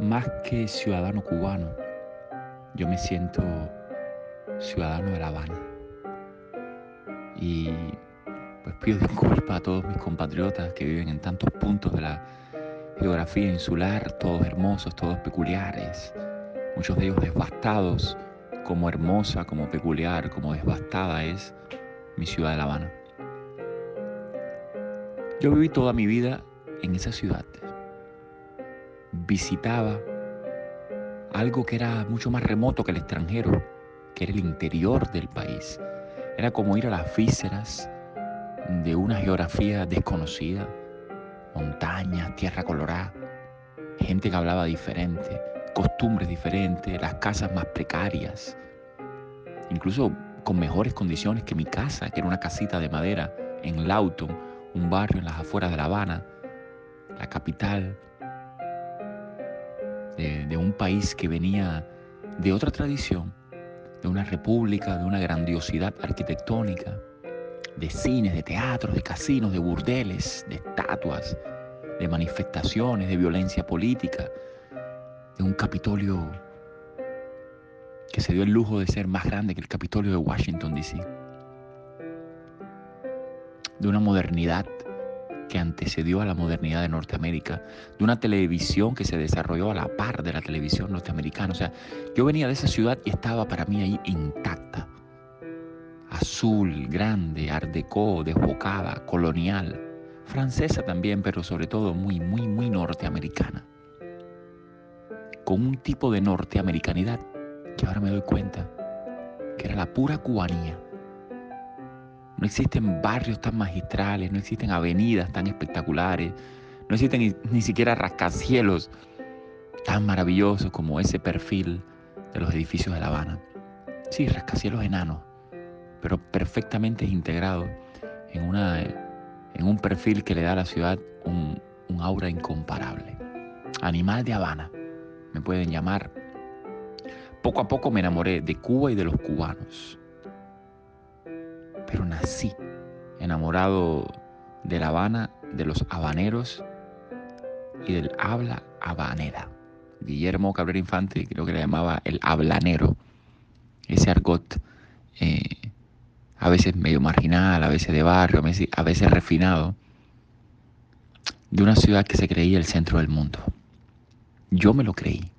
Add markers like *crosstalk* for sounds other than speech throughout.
Más que ciudadano cubano, yo me siento ciudadano de La Habana. Y pues pido *laughs* disculpas a todos mis compatriotas que viven en tantos puntos de la geografía insular, todos hermosos, todos peculiares, muchos de ellos devastados, como hermosa, como peculiar, como devastada es mi ciudad de La Habana. Yo viví toda mi vida en esa ciudad visitaba algo que era mucho más remoto que el extranjero, que era el interior del país. Era como ir a las vísceras de una geografía desconocida, montañas, tierra colorada, gente que hablaba diferente, costumbres diferentes, las casas más precarias, incluso con mejores condiciones que mi casa, que era una casita de madera en Lawton, un barrio en las afueras de La Habana, la capital de, un país que venía de otra tradición, de una república, de una grandiosidad arquitectónica, de cines, de teatros, de casinos, de burdeles, de estatuas, de manifestaciones, de violencia política, de un Capitolio que se dio el lujo de ser más grande que el Capitolio de Washington, D.C., de una modernidad que antecedió a la modernidad de Norteamérica, de una televisión que se desarrolló a la par de la televisión norteamericana. O sea, yo venía de esa ciudad y estaba para mí ahí intacta. Azul, grande, art desbocada, colonial, francesa también, pero sobre todo muy, muy, muy norteamericana. Con un tipo de norteamericanidad que ahora me doy cuenta que era la pura cubanía no existen barrios tan magistrales, no existen avenidas tan espectaculares, no existen ni, siquiera rascacielos tan maravillosos como ese perfil de los edificios de La Habana. Sí, rascacielos enanos, pero perfectamente integrados en, en un perfil que le da a la ciudad un aura incomparable. Animal de Habana, me pueden llamar. Poco a poco me enamoré de Cuba y de los cubanos pero nací enamorado de La Habana, de los habaneros y del habla habanera. Guillermo Cabrera Infante creo que le llamaba el hablanero, ese argot eh, a veces medio marginal, a veces de barrio, a veces refinado, de una ciudad que se creía el centro del mundo. Yo me lo creí,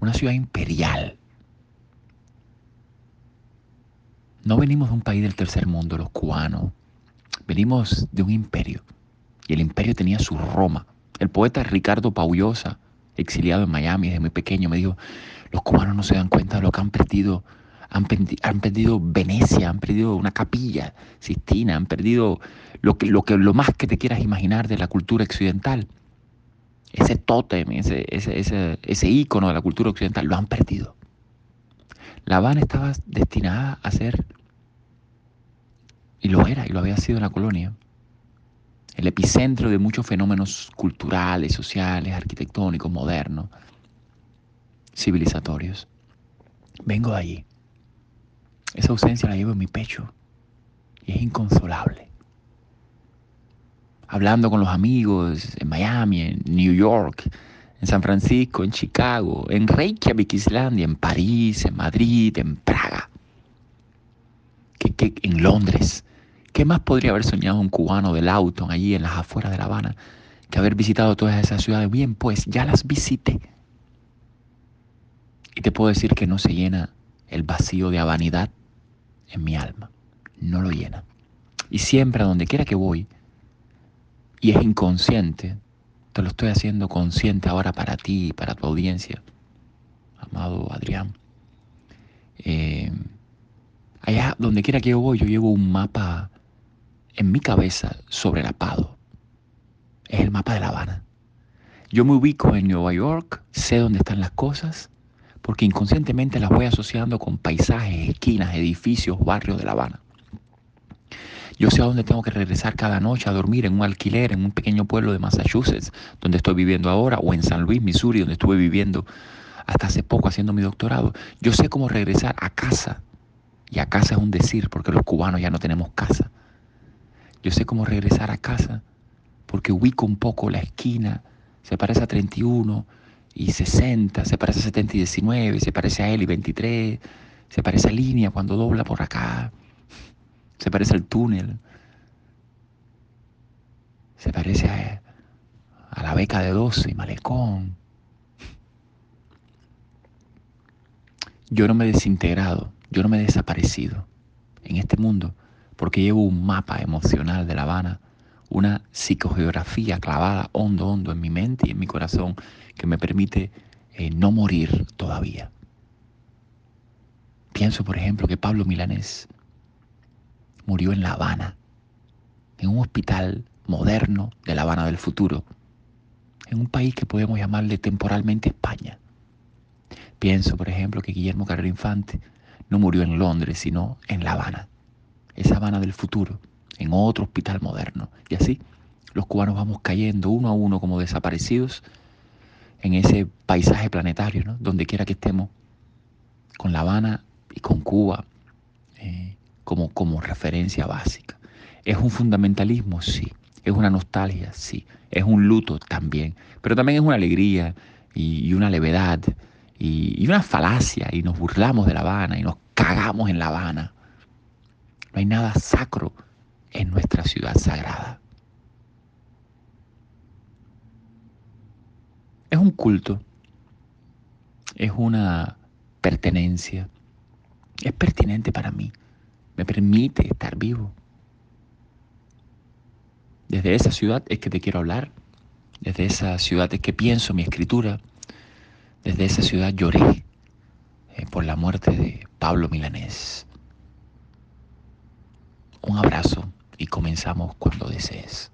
una ciudad imperial, No venimos de un país del tercer mundo, los cubanos. Venimos de un imperio. Y el imperio tenía su Roma. El poeta Ricardo Paullosa, exiliado en Miami desde muy pequeño, me dijo, los cubanos no se dan cuenta de lo que han perdido. Han, perdido Venecia, han perdido una capilla sistina, han perdido lo, que, lo, lo más que te quieras imaginar de la cultura occidental. Ese tótem, ese, ese, ese, ese ícono de la cultura occidental, lo han perdido. La Habana estaba destinada a ser y lo era, y lo había sido en la colonia. El epicentro de muchos fenómenos culturales, sociales, arquitectónicos, modernos, civilizatorios. Vengo de allí. Esa ausencia la llevo en mi pecho y es inconsolable. Hablando con los amigos en Miami, en New York, en San Francisco, en Chicago, en Reykjavik, Islandia, en París, en Madrid, en Praga, en Londres, ¿Qué más podría haber soñado un cubano del auto allí en las afueras de La Habana que haber visitado todas esas ciudades? Bien, pues ya las visité. Y te puedo decir que no se llena el vacío de vanidad en mi alma. No lo llena. Y siempre a donde quiera que voy, y es inconsciente, te lo estoy haciendo consciente ahora para ti y para tu audiencia, amado Adrián. Eh, allá donde quiera que yo voy, yo llevo un mapa en mi cabeza sobrelapado. Es el mapa de La Habana. Yo me ubico en Nueva York, sé dónde están las cosas, porque inconscientemente las voy asociando con paisajes, esquinas, edificios, barrios de La Habana. Yo sé a dónde tengo que regresar cada noche a dormir en un alquiler en un pequeño pueblo de Massachusetts, donde estoy viviendo ahora, o en San Luis, Missouri, donde estuve viviendo hasta hace poco haciendo mi doctorado. Yo sé cómo regresar a casa. Y a casa es un decir, porque los cubanos ya no tenemos casa. Yo sé cómo regresar a casa, porque ubico un poco la esquina, se parece a 31 y 60, se parece a 70 y 19, se parece a él y 23, se parece a línea cuando dobla por acá. Se parece al túnel. Se parece a, la beca de 12 y malecón. Yo no me he desintegrado, yo no me he desaparecido en este mundo porque llevo un mapa emocional de La Habana, una psicogeografía clavada hondo, hondo en mi mente y en mi corazón que me permite eh, no morir todavía. Pienso, por ejemplo, que Pablo Milanés murió en La Habana, en un hospital moderno de La Habana del futuro, en un país que podemos llamarle temporalmente España. Pienso, por ejemplo, que Guillermo Carrero Infante no murió en Londres, sino en La Habana, esa Habana del futuro, en otro hospital moderno. Y así los cubanos vamos cayendo uno a uno como desaparecidos en ese paisaje planetario, donde quiera que estemos, con La Habana y con Cuba. Eh, como, como referencia básica. ¿Es un fundamentalismo? Sí. ¿Es una nostalgia? Sí. ¿Es un luto? También. Pero también es una alegría y, una levedad y, y, una falacia y nos burlamos de La Habana y nos cagamos en La Habana. No hay nada sacro en nuestra ciudad sagrada. Es un culto, es una pertenencia, es pertinente para mí me permite estar vivo. Desde esa ciudad es que te quiero hablar, desde esa ciudad es que pienso mi escritura, desde esa ciudad lloré eh, por la muerte de Pablo Milanés. Un abrazo y comenzamos cuando desees.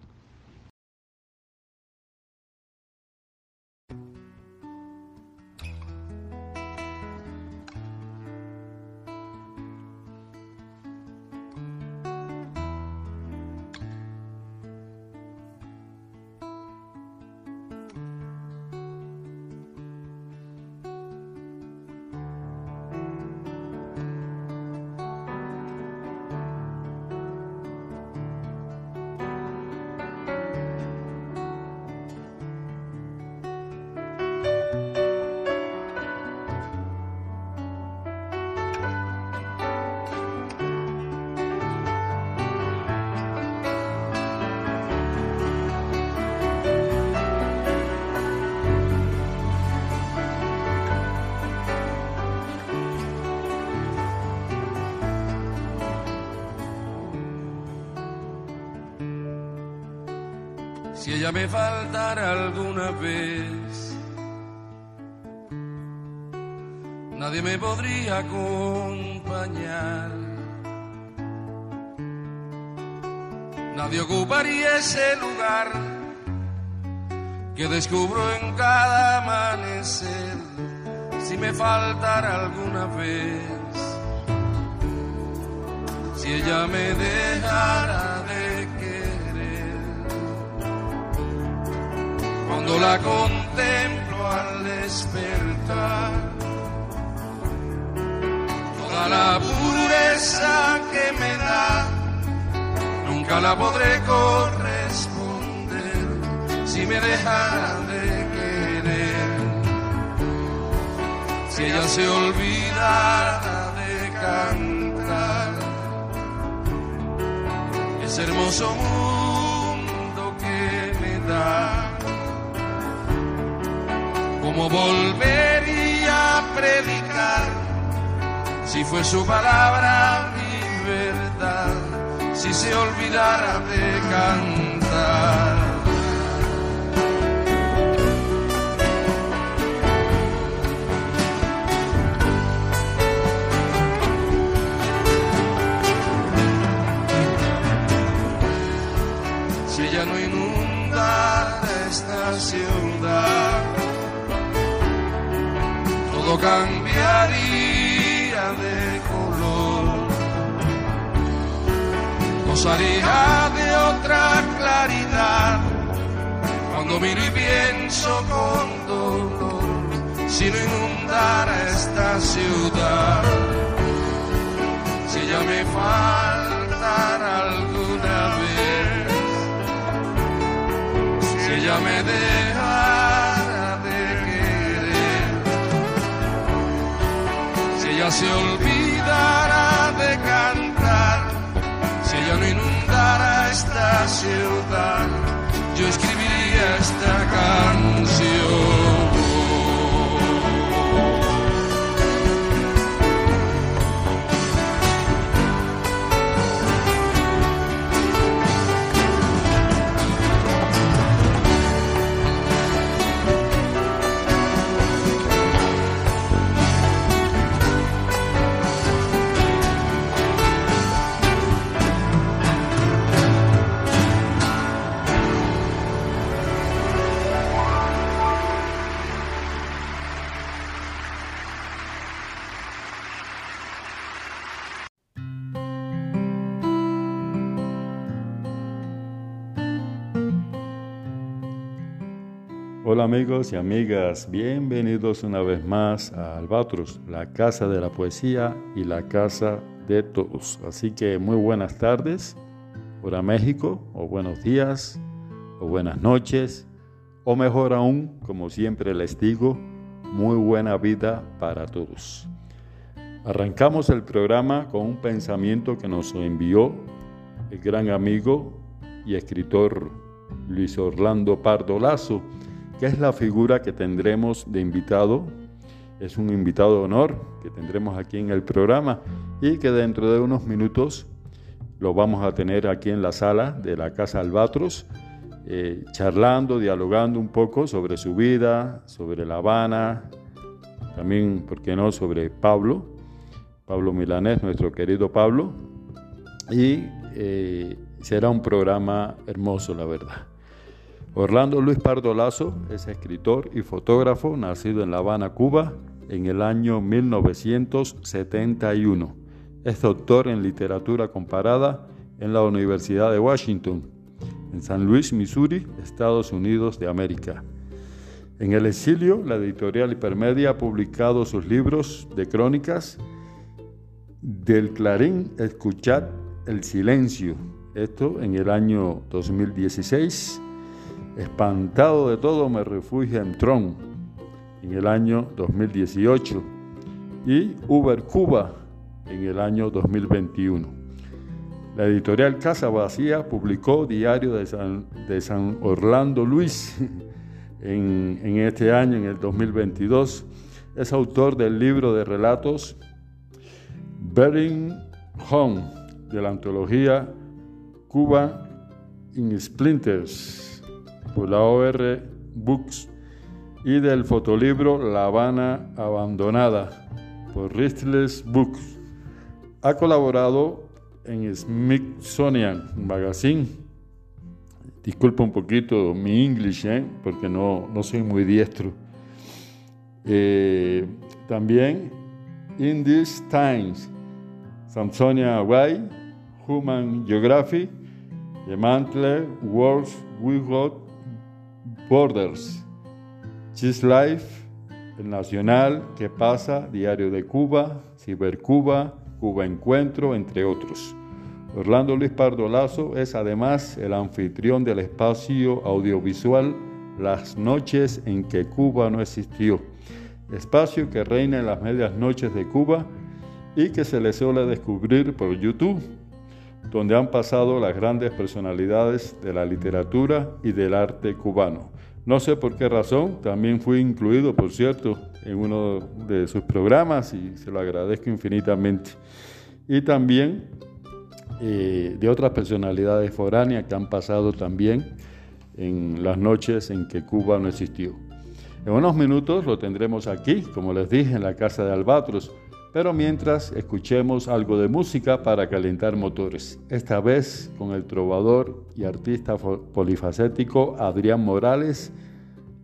Me faltara alguna vez. Nadie me podría acompañar. Nadie ocuparía ese lugar que descubro en cada amanecer si me faltara alguna vez. Si ella me dejara cuando la contemplo al despertar. Toda la pureza que me da, nunca la podré corresponder si me dejara de querer. Si ella se olvidara de cantar, ese hermoso mundo que me da ¿Cómo volvería a predicar si fue su palabra mi verdad? Si se olvidara de cantar. Si ella no inunda inundar esta cambiaría de color, gozaría de otra claridad. Cuando miro y pienso con dolor, si no inundara esta ciudad, si ya me faltara alguna vez, si ella me dejara ella se olvidara de cantar, si ella no inundara esta ciudad, yo escribiría esta canción. Hola amigos y amigas, bienvenidos una vez más a Albatros, la casa de la poesía y la casa de todos. Así que muy buenas tardes, hora México, o buenos días, o buenas noches, o mejor aún, como siempre les digo, muy buena vida para todos. Arrancamos el programa con un pensamiento que nos envió el gran amigo y escritor Luis Orlando Pardo Lazo que es la figura que tendremos de invitado. Es un invitado de honor que tendremos aquí en el programa y que dentro de unos minutos lo vamos a tener aquí en la sala de la Casa Albatros, eh, charlando, dialogando un poco sobre su vida, sobre La Habana, también, ¿por qué no?, sobre Pablo, Pablo Milanés, nuestro querido Pablo. Y eh, será un programa hermoso, la verdad. Orlando Luis Pardo Lazo es escritor y fotógrafo nacido en La Habana, Cuba, en el año 1971. Es doctor en literatura comparada en la Universidad de Washington, en San Luis, Missouri, Estados Unidos de América. En el exilio, la editorial Hipermedia ha publicado sus libros de crónicas del Clarín Escuchad el Silencio, esto en el año 2016 Espantado de todo me refugio en Tron en el año 2018 y Uber Cuba en el año 2021. La editorial Casa Vacía publicó Diario de San, Orlando Luis *laughs* en, en, este año, en el 2022. Es autor del libro de relatos Bering Home de la antología Cuba in Splinters por la OR Books y del fotolibro La Habana Abandonada por Ristless Books. Ha colaborado en Smithsonian Magazine. Disculpa un poquito mi inglés, ¿eh? porque no, no soy muy diestro. Eh, también In These Times, Samsonia Hawaii, Human Geography, The Mantle, Worlds Without Borders, Cheese Life, El Nacional, ¿Qué pasa? Diario de Cuba, Cibercuba, Cuba Encuentro, entre otros. Orlando Luis Pardo Lazo es además el anfitrión del espacio audiovisual Las noches en que Cuba no existió, espacio que reina en las medias noches de Cuba y que se le suele descubrir por YouTube, donde han pasado las grandes personalidades de la literatura y del arte cubano. No sé por qué razón, también fui incluido, por cierto, en uno de sus programas y se lo agradezco infinitamente. Y también eh, de otras personalidades foráneas que han pasado también en las noches en que Cuba no existió. En unos minutos lo tendremos aquí, como les dije, en la casa de Albatros, Pero mientras escuchemos algo de música para calentar motores, esta vez con el trovador y artista polifacético Adrián Morales,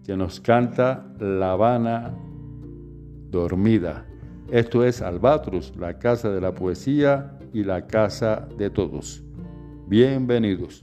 que nos canta La Habana Dormida. Esto es Albatros, la casa de la poesía y la casa de todos. Bienvenidos.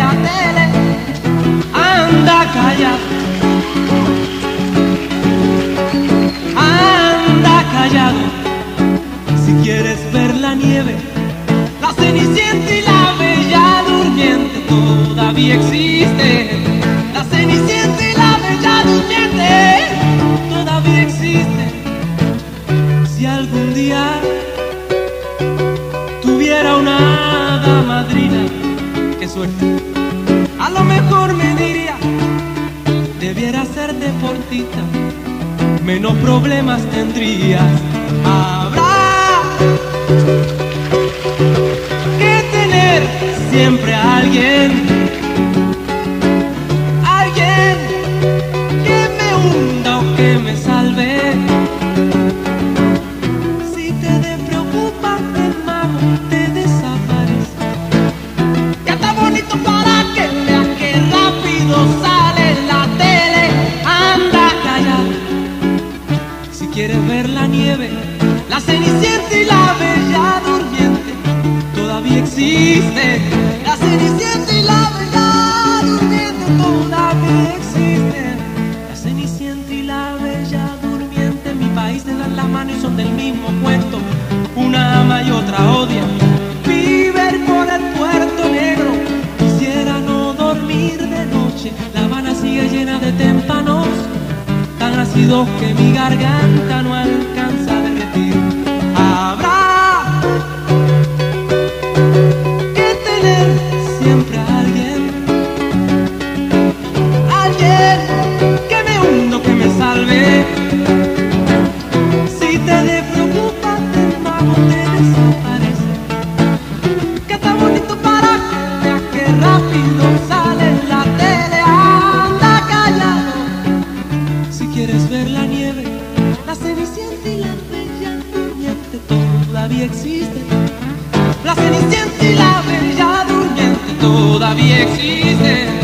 la cenicienta y la bella durmiente todavía existe. La cenicienta y la bella durmiente todavía existe. Si algún día tuviera una madrina, a lo mejor me diría, debiera ser deportista, menos problemas tendrías. Habrá siempre alguien easy.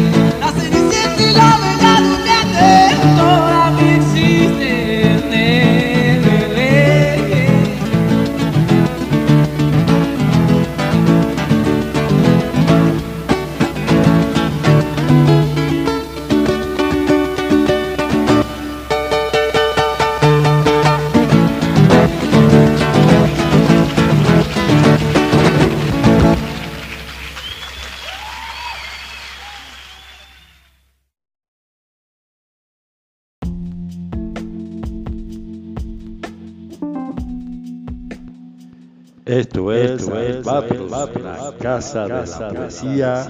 Casa de la poesía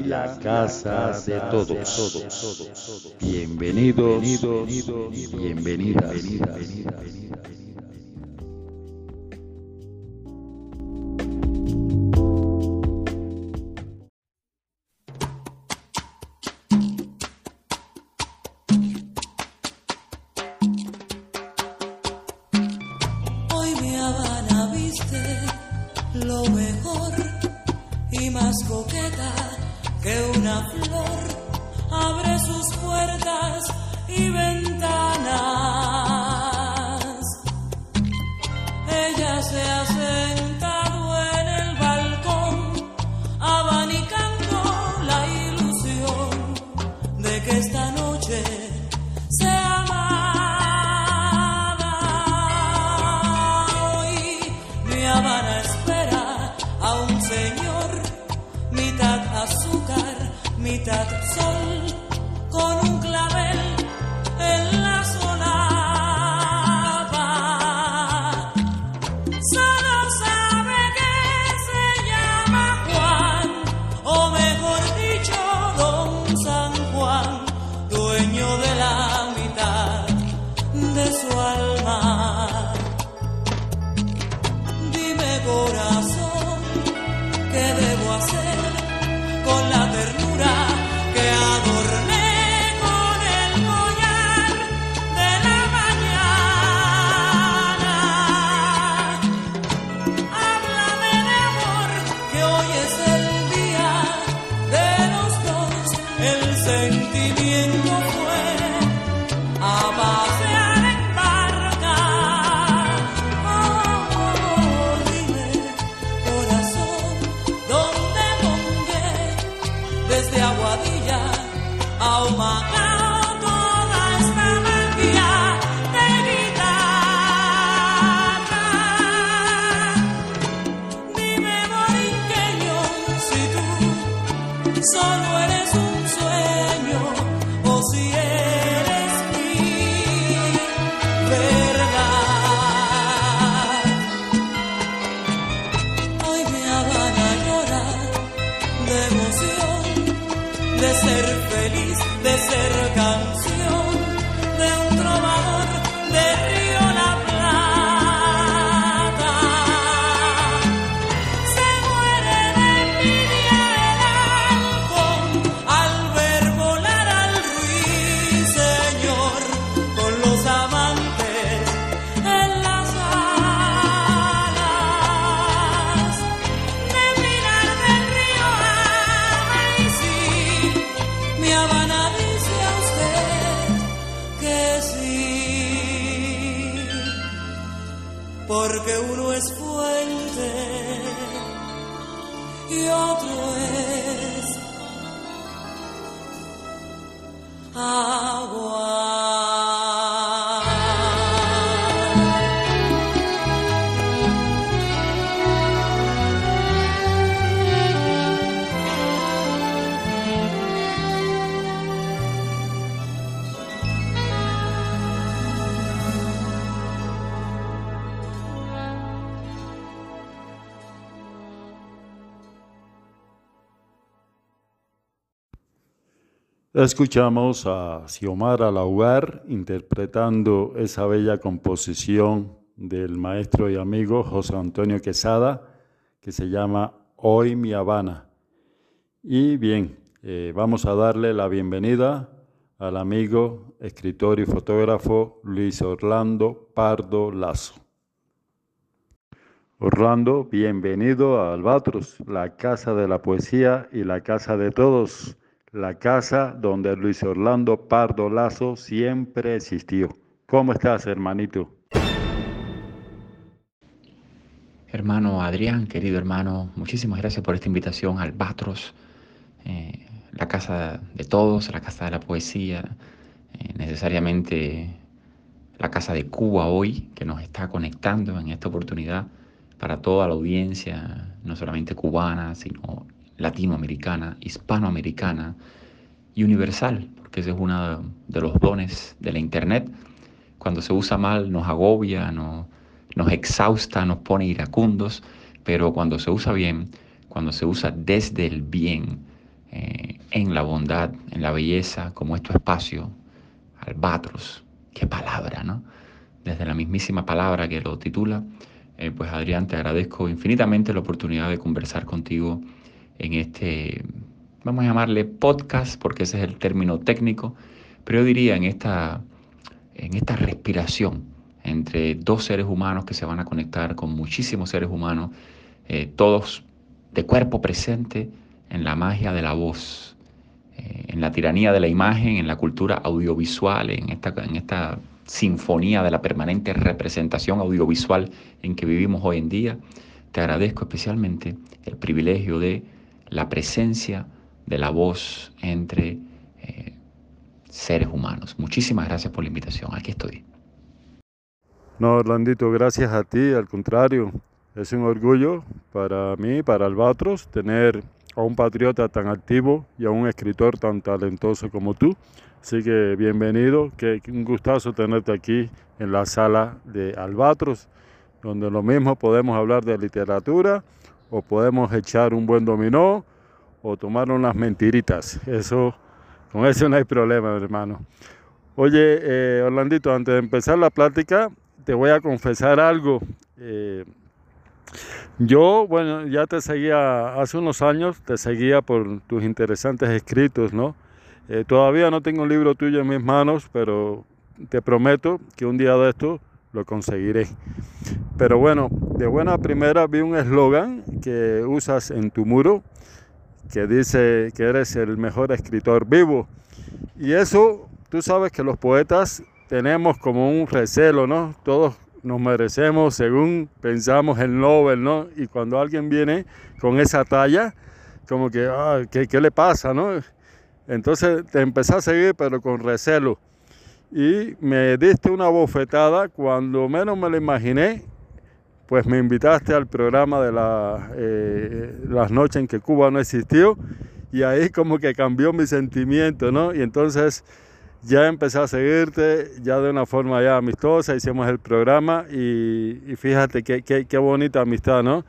y la casa de todos. Bienvenidos, bienvenidas. Escuchamos a Xiomara Laugar interpretando esa bella composición del maestro y amigo José Antonio Quesada que se llama Hoy mi Habana. Y bien, eh, vamos a darle la bienvenida al amigo, escritor y fotógrafo Luis Orlando Pardo Lazo. Orlando, bienvenido a Albatros, la casa de la poesía y la casa de todos la casa donde Luis Orlando Pardo Lazo siempre existió. ¿Cómo estás, hermanito? Hermano Adrián, querido hermano, muchísimas gracias por esta invitación al Batros, eh, la casa de todos, la casa de la poesía, eh, necesariamente la casa de Cuba hoy, que nos está conectando en esta oportunidad para toda la audiencia, no solamente cubana, sino latinoamericana, hispanoamericana y universal, porque ese es uno de los dones de la Internet. Cuando se usa mal nos agobia, nos, exhausta, nos pone iracundos, pero cuando se usa bien, cuando se usa desde el bien, eh, en la bondad, en la belleza, como es tu espacio, albatros, qué palabra, ¿no? Desde la mismísima palabra que lo titula, eh, pues Adrián, te agradezco infinitamente la oportunidad de conversar contigo en este, vamos a llamarle podcast, porque ese es el término técnico, pero yo diría en esta, en esta respiración entre dos seres humanos que se van a conectar con muchísimos seres humanos, eh, todos de cuerpo presente en la magia de la voz, eh, en la tiranía de la imagen, en la cultura audiovisual, en esta, en esta sinfonía de la permanente representación audiovisual en que vivimos hoy en día, te agradezco especialmente el privilegio de la presencia de la voz entre eh, seres humanos. Muchísimas gracias por la invitación. Aquí estoy. No, Orlandito, gracias a ti. Al contrario, es un orgullo para mí, para Albatros, tener a un patriota tan activo y a un escritor tan talentoso como tú. Así que bienvenido, que un gustazo tenerte aquí en la sala de Albatros, donde lo mismo podemos hablar de literatura o podemos echar un buen dominó o tomar unas mentiritas. Eso, con eso no hay problema, hermano. Oye, eh, Orlandito, antes de empezar la plática, te voy a confesar algo. Eh, yo, bueno, ya te seguía hace unos años, te seguía por tus interesantes escritos, ¿no? Eh, todavía no tengo un libro tuyo en mis manos, pero te prometo que un día de esto lo conseguiré. Pero bueno, de buena primera vi un eslogan que usas en tu muro que dice que eres el mejor escritor vivo. Y eso, tú sabes que los poetas tenemos como un recelo, ¿no? Todos nos merecemos según pensamos el Nobel, ¿no? Y cuando alguien viene con esa talla, como que, ah, ¿qué, ¿qué, le pasa, no? Entonces te empecé a seguir, pero con recelo. Y me diste una bofetada cuando menos me lo imaginé, pues me invitaste al programa de eh, las noches en que Cuba no existió y ahí como que cambió mi sentimiento, ¿no? Y entonces ya empecé a seguirte, ya de una forma ya amistosa, hicimos el programa y, y fíjate qué, qué, qué, bonita amistad, ¿no?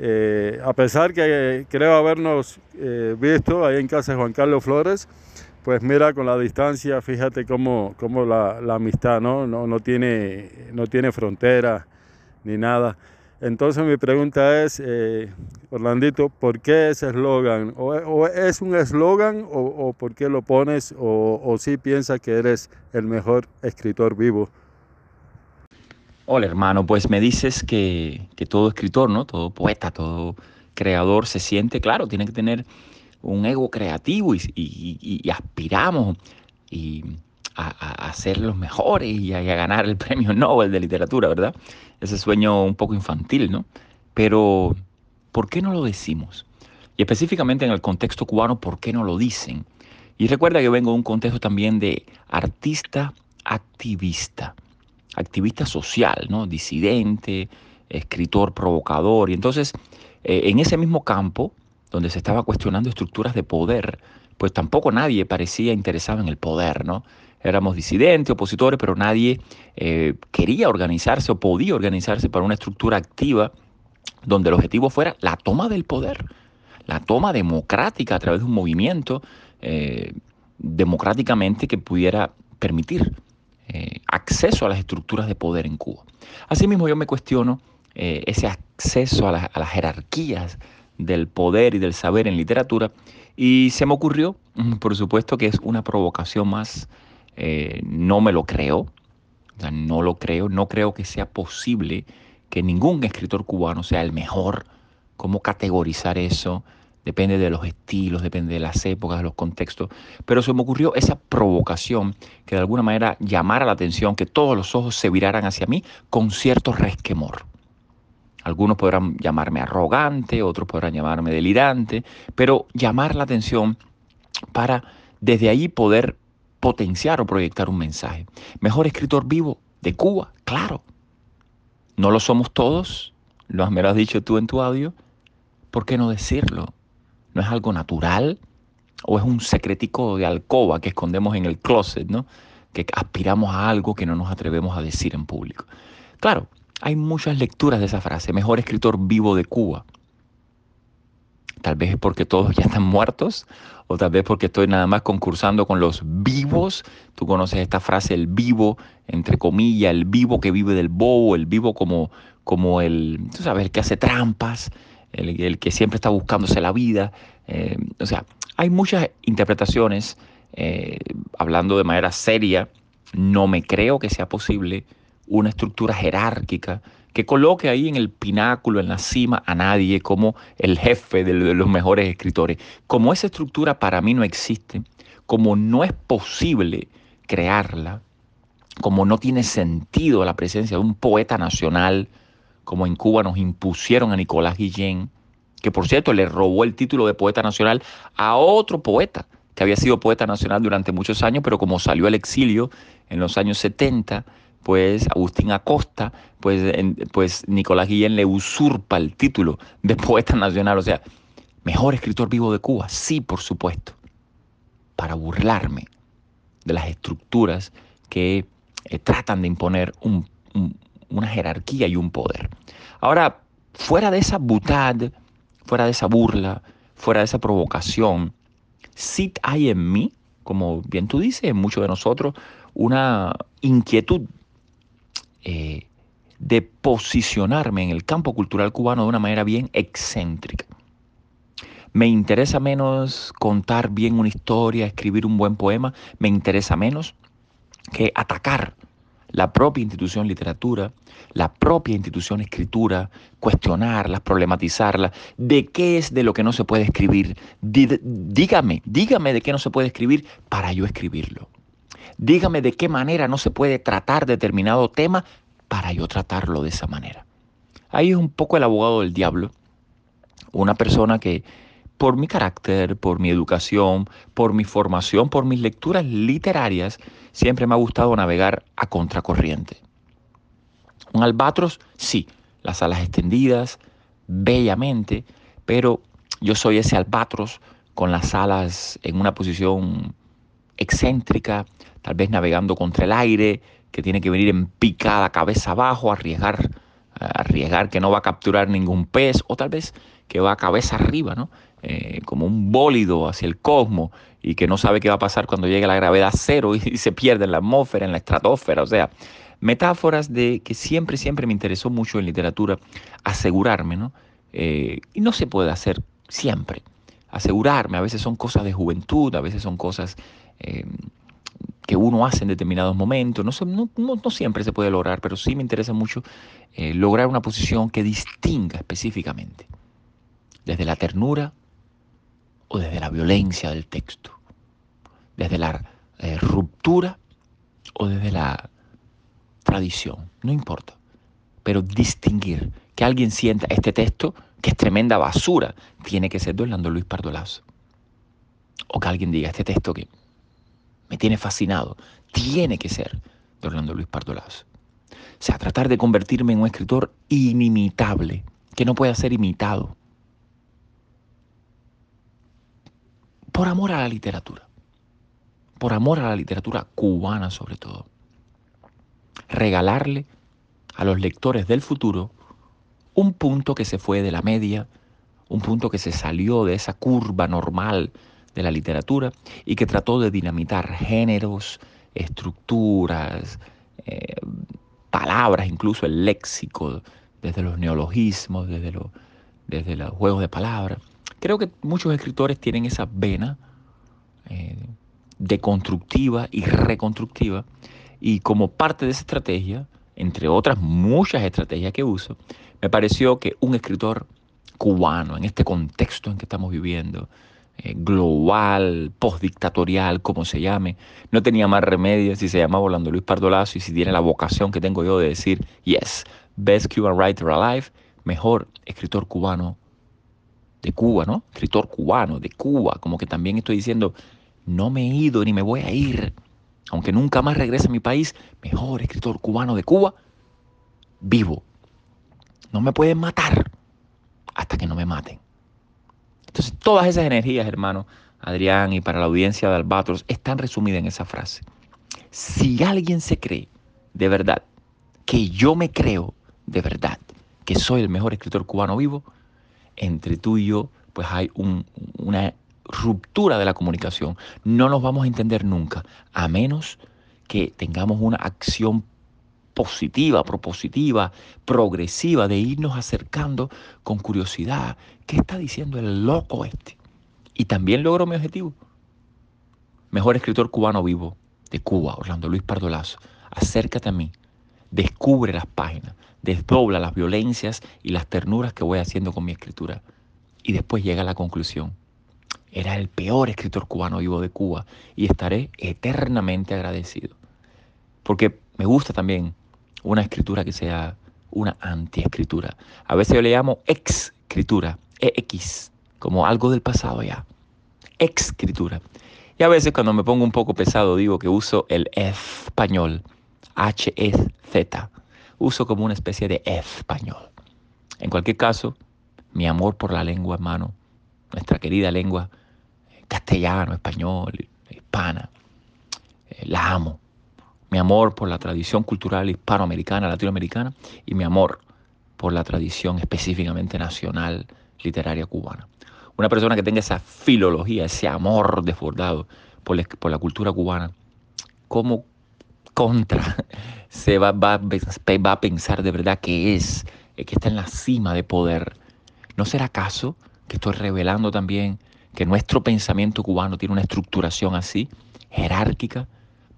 Eh, a pesar que creo habernos eh, visto ahí en casa de Juan Carlos Flores, pues mira con la distancia, fíjate cómo, cómo la, amistad, ¿no? No, no, tiene, no tiene frontera ni nada. Entonces mi pregunta es, eh, Orlandito, ¿por qué ese eslogan? ¿O, ¿O, es un eslogan o, por qué lo pones? ¿O, si piensas que eres el mejor escritor vivo? Hola hermano, pues me dices que, que, todo escritor, ¿no? Todo poeta, todo creador se siente, claro, tiene que tener un ego creativo y, aspiramos a, a, ser los mejores y a, ganar el *laughs* premio Nobel de literatura, ¿verdad? ese sueño un poco infantil, ¿no? Pero, ¿por qué no lo decimos? Y específicamente en el contexto cubano, ¿por qué no lo dicen? Y recuerda que vengo de un contexto también de artista activista, activista social, ¿no? Disidente, escritor provocador. Y entonces, eh, en ese mismo campo, donde se estaba cuestionando estructuras de poder, pues tampoco nadie parecía interesado en el poder, ¿no? éramos disidentes, opositores, pero nadie eh, quería organizarse o podía organizarse para una estructura activa donde el objetivo fuera la toma del poder, la toma democrática a través de un movimiento eh, democráticamente que pudiera permitir eh, acceso a las estructuras de poder en Cuba. Asimismo, yo me cuestiono ese acceso a las jerarquías del poder y del saber en literatura y se me ocurrió, por supuesto que es una provocación más eh, no me lo creo, o sea, no lo creo, no creo que sea posible que ningún escritor cubano sea el mejor. ¿Cómo categorizar eso? Depende de los estilos, depende de las épocas, de los contextos. Pero se me ocurrió esa provocación que de alguna manera llamara la atención, que todos los ojos se viraran hacia mí con cierto resquemor. Algunos podrán llamarme arrogante, otros podrán llamarme delirante, pero llamar la atención para desde ahí poder potenciar o proyectar un mensaje. Mejor escritor vivo de Cuba, claro. No lo somos todos, lo, me lo has dicho tú en tu audio. ¿Por qué no decirlo? ¿No es algo natural? ¿O es un secretico de alcoba que escondemos en el closet, ¿no? Que aspiramos a algo que no nos atrevemos a decir en público. Claro, hay muchas lecturas de esa frase, mejor escritor vivo de Cuba. Tal vez es porque todos ya están muertos, o tal vez porque estoy nada más concursando con los vivos. Tú conoces esta frase, el vivo, entre comillas, el vivo que vive del bobo, el vivo como, como el, tú sabes, el que hace trampas, el, que siempre está buscándose la vida. Eh, o sea, hay muchas interpretaciones, eh, hablando de manera seria, no me creo que sea posible una estructura jerárquica que coloque ahí en el pináculo, en la cima, a nadie como el jefe de los mejores escritores. Como esa estructura para mí no existe, como no es posible crearla, como no tiene sentido la presencia de un poeta nacional, como en Cuba nos impusieron a Nicolás Guillén, que por cierto le robó el título de poeta nacional a otro poeta que había sido poeta nacional durante muchos años, pero como salió al exilio en los años 70, pues Agustín Acosta, pues, pues Nicolás Guillén le usurpa el título de *laughs* poeta nacional. O sea, mejor escritor vivo de Cuba, sí, por supuesto, para burlarme de las estructuras que eh, tratan de imponer una jerarquía y un poder. Ahora, fuera de esa butad, fuera de esa burla, fuera de esa provocación, sí hay en mí, como bien tú dices, en muchos de nosotros, una inquietud eh, de posicionarme en el campo cultural cubano de una manera bien excéntrica. Me interesa menos contar bien una historia, escribir un buen poema, me interesa menos que atacar la propia institución literatura, la propia institución escritura, cuestionarla, problematizarla, de qué es de lo que no se puede escribir. Dígame, dígame de qué no se puede escribir para yo escribirlo. Dígame de qué manera no se puede tratar determinado tema para yo tratarlo de esa manera. Ahí es un poco el abogado del diablo, una persona que por mi carácter, por mi educación, por mi formación, por mis lecturas literarias, siempre me ha gustado navegar a contracorriente. Un albatros, sí, las alas extendidas, bellamente, pero yo soy ese albatros con las alas en una posición excéntrica, tal vez navegando contra el aire, que tiene que venir en picada cabeza abajo, arriesgar, arriesgar que no va a capturar ningún pez, o tal vez que va cabeza arriba, ¿no? Eh, como un bólido hacia el cosmos y que no sabe qué va a pasar cuando llegue la gravedad cero *laughs* y, se pierde en la atmósfera, en la estratosfera. O sea, metáforas de que siempre, siempre me interesó mucho en literatura asegurarme, ¿no? Eh, y no se puede hacer siempre. Asegurarme, a veces son cosas de juventud, a veces son cosas eh, que uno hace en determinados momentos. No, siempre se puede lograr, pero sí me interesa mucho eh, lograr una posición que distinga específicamente desde la ternura o desde la violencia del texto, desde la eh, ruptura o desde la tradición, no importa, pero distinguir que alguien sienta este texto que es tremenda basura, tiene que ser de Orlando Luis Pardolazo. O que alguien diga este texto que me tiene fascinado, tiene que ser de Orlando Luis Pardolazo. O sea, tratar de convertirme en un escritor inimitable, que no pueda ser imitado. Por amor a la literatura. Por amor a la literatura cubana sobre todo. Regalarle a los lectores del futuro un punto que se fue de la media, un punto que se salió de esa curva normal de la literatura y que trató de dinamitar géneros, estructuras, eh, palabras, incluso el léxico, desde los neologismos, desde, desde los juegos de palabras. Creo que muchos escritores tienen esa vena eh, deconstructiva y reconstructiva y como parte de esa estrategia, entre otras muchas estrategias que uso, me pareció que un escritor cubano, en este contexto en que estamos viviendo, eh, global, postdictatorial, como se llame. No tenía más remedio si se llama Orlando Luis Pardolazo y si tiene la vocación que tengo yo de decir, yes, best Cuban writer alive, mejor escritor cubano de Cuba, ¿no? Escritor cubano de Cuba, como que también estoy diciendo, no me he ido ni me voy a ir, aunque nunca más regrese a mi país, mejor escritor cubano de Cuba, vivo. No me pueden matar hasta que no me maten. Entonces, todas esas energías, hermano, Adrián, y para la audiencia de Albatros, están resumidas en esa frase. Si alguien se cree de verdad que yo me creo de verdad que soy el mejor escritor cubano vivo, entre tú y yo, pues hay una ruptura de la comunicación. No nos vamos a entender nunca, a menos que tengamos una acción positiva, propositiva, progresiva, de irnos acercando con curiosidad. ¿Qué está diciendo el loco este? Y también logro mi objetivo. Mejor escritor cubano vivo de Cuba, Orlando Luis Pardolazo. Acércate a mí, descubre las páginas, desdobla las violencias y las ternuras que voy haciendo con mi escritura. Y después llega a la conclusión. Era el peor escritor cubano vivo de Cuba y estaré eternamente agradecido. Porque me gusta también una escritura que sea una antiescritura. A veces yo le llamo escritura, EX, como algo del pasado ya. Escritura. Y a veces cuando me pongo un poco pesado digo que uso el español, H-E-Z. Uso como una especie de español. En cualquier caso, mi amor por la lengua hermano, nuestra querida lengua castellano, español, hispana, eh, la amo mi amor por la tradición cultural hispanoamericana, latinoamericana y mi amor por la tradición específicamente nacional literaria cubana. Una persona que tenga esa filología, ese amor desbordado por la, cultura cubana, ¿cómo contra *laughs* se va, va, va, a pensar de verdad que es, que está en la cima de poder? ¿No será acaso que estoy revelando también que nuestro pensamiento cubano tiene una estructuración así, jerárquica,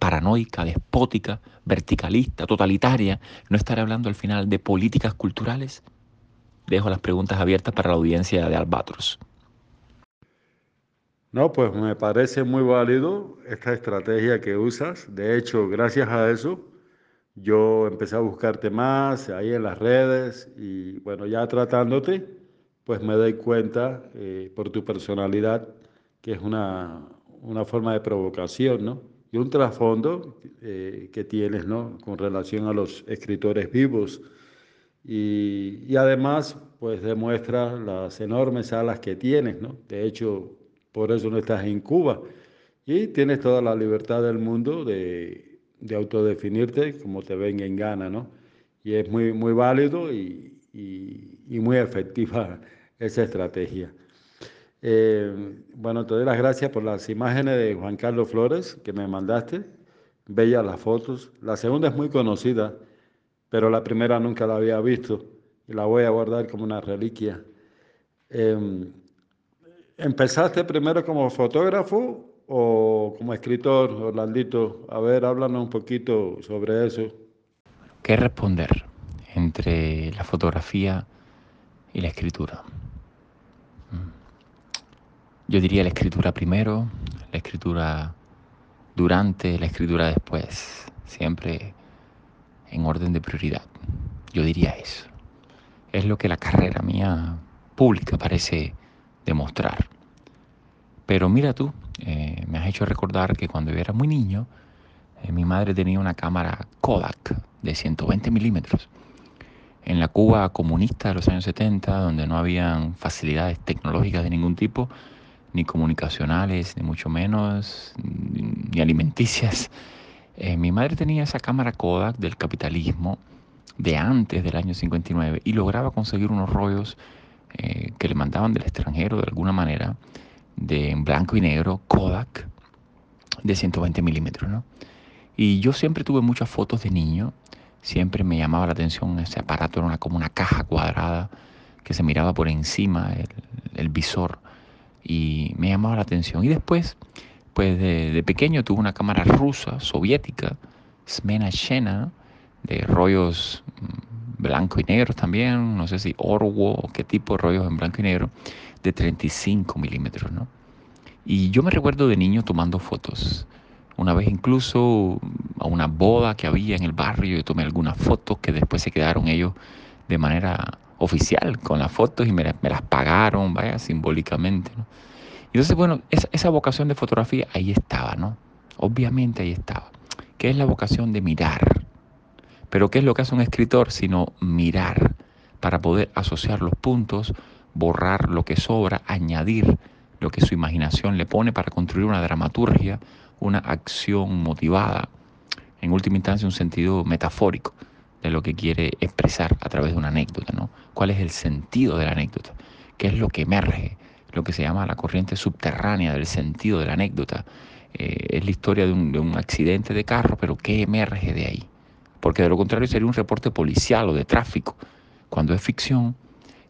paranoica, despótica, verticalista, totalitaria, no estaré hablando al final de políticas culturales? Dejo las preguntas abiertas para la audiencia de Albatros. No, pues me parece muy válido esta estrategia que usas. De hecho, gracias a eso, yo empecé a buscarte más ahí en las redes y bueno, ya tratándote, pues me doy cuenta eh, por tu personalidad que es una, una forma de provocación, ¿no? Y un trasfondo eh, que tienes ¿no? con relación a los escritores vivos. Y, y, además, pues demuestra las enormes alas que tienes, ¿no? De hecho, por eso no estás en Cuba. Y tienes toda la libertad del mundo de, de autodefinirte como te venga en gana, ¿no? Y es muy, muy válido y, y muy efectiva *laughs* esa estrategia. Eh, bueno, te doy las gracias por las imágenes de Juan Carlos Flores que me mandaste. Bellas las fotos. La segunda es muy conocida, pero la primera nunca la había visto y la voy a guardar como una reliquia. Em, ¿Empezaste primero como fotógrafo o como escritor, Orlandito? A ver, háblanos un poquito sobre eso. ¿Qué responder entre la fotografía y la escritura? Yo diría la escritura primero, la escritura durante, la escritura después, siempre en orden de prioridad. Yo diría eso. Es lo que la carrera mía pública parece demostrar. Pero mira tú, eh, me has hecho recordar que cuando yo era muy niño, eh, mi madre tenía una cámara Kodak de 120 milímetros. En la Cuba comunista de los años 70, donde no habían facilidades tecnológicas de ningún tipo, ni comunicacionales, ni mucho menos, ni alimenticias. Eh, mi madre tenía esa cámara Kodak del capitalismo de antes del año 59 y lograba conseguir unos rollos eh, que le mandaban del extranjero de alguna manera, de en blanco y negro, Kodak, de 120 milímetros. ¿no? Y yo siempre tuve muchas fotos de niño, siempre me llamaba la atención ese aparato, era una, como una caja cuadrada que se miraba por encima el, el visor y me llamaba la atención. Y después, pues de, pequeño tuve una cámara rusa, soviética, Smena Shena, de rollos mm, blanco y negro también, no sé si Orwo o qué tipo de rollos en blanco y negro, de 35 milímetros, ¿no? Y yo me recuerdo de niño tomando fotos. Una vez incluso a una boda que había en el barrio, yo tomé algunas fotos que después se quedaron ellos de manera oficial con las fotos y me, las pagaron, vaya, simbólicamente. Entonces, bueno, esa, esa, vocación de fotografía ahí estaba, ¿no? Obviamente ahí estaba. ¿Qué es la vocación de mirar? Pero ¿qué es lo que hace un escritor sino mirar para poder asociar los puntos, borrar lo que sobra, añadir lo que su imaginación le pone para construir una dramaturgia, una acción motivada, en última instancia un sentido metafórico de lo que quiere expresar a través de una anécdota, ¿no? ¿Cuál es el sentido de la anécdota? ¿Qué es lo que emerge? Lo que se llama la corriente subterránea del sentido de la anécdota. Eh, es la historia de un, de un accidente de carro, pero ¿qué emerge de ahí? Porque de lo contrario sería un reporte policial o de tráfico. Cuando es ficción,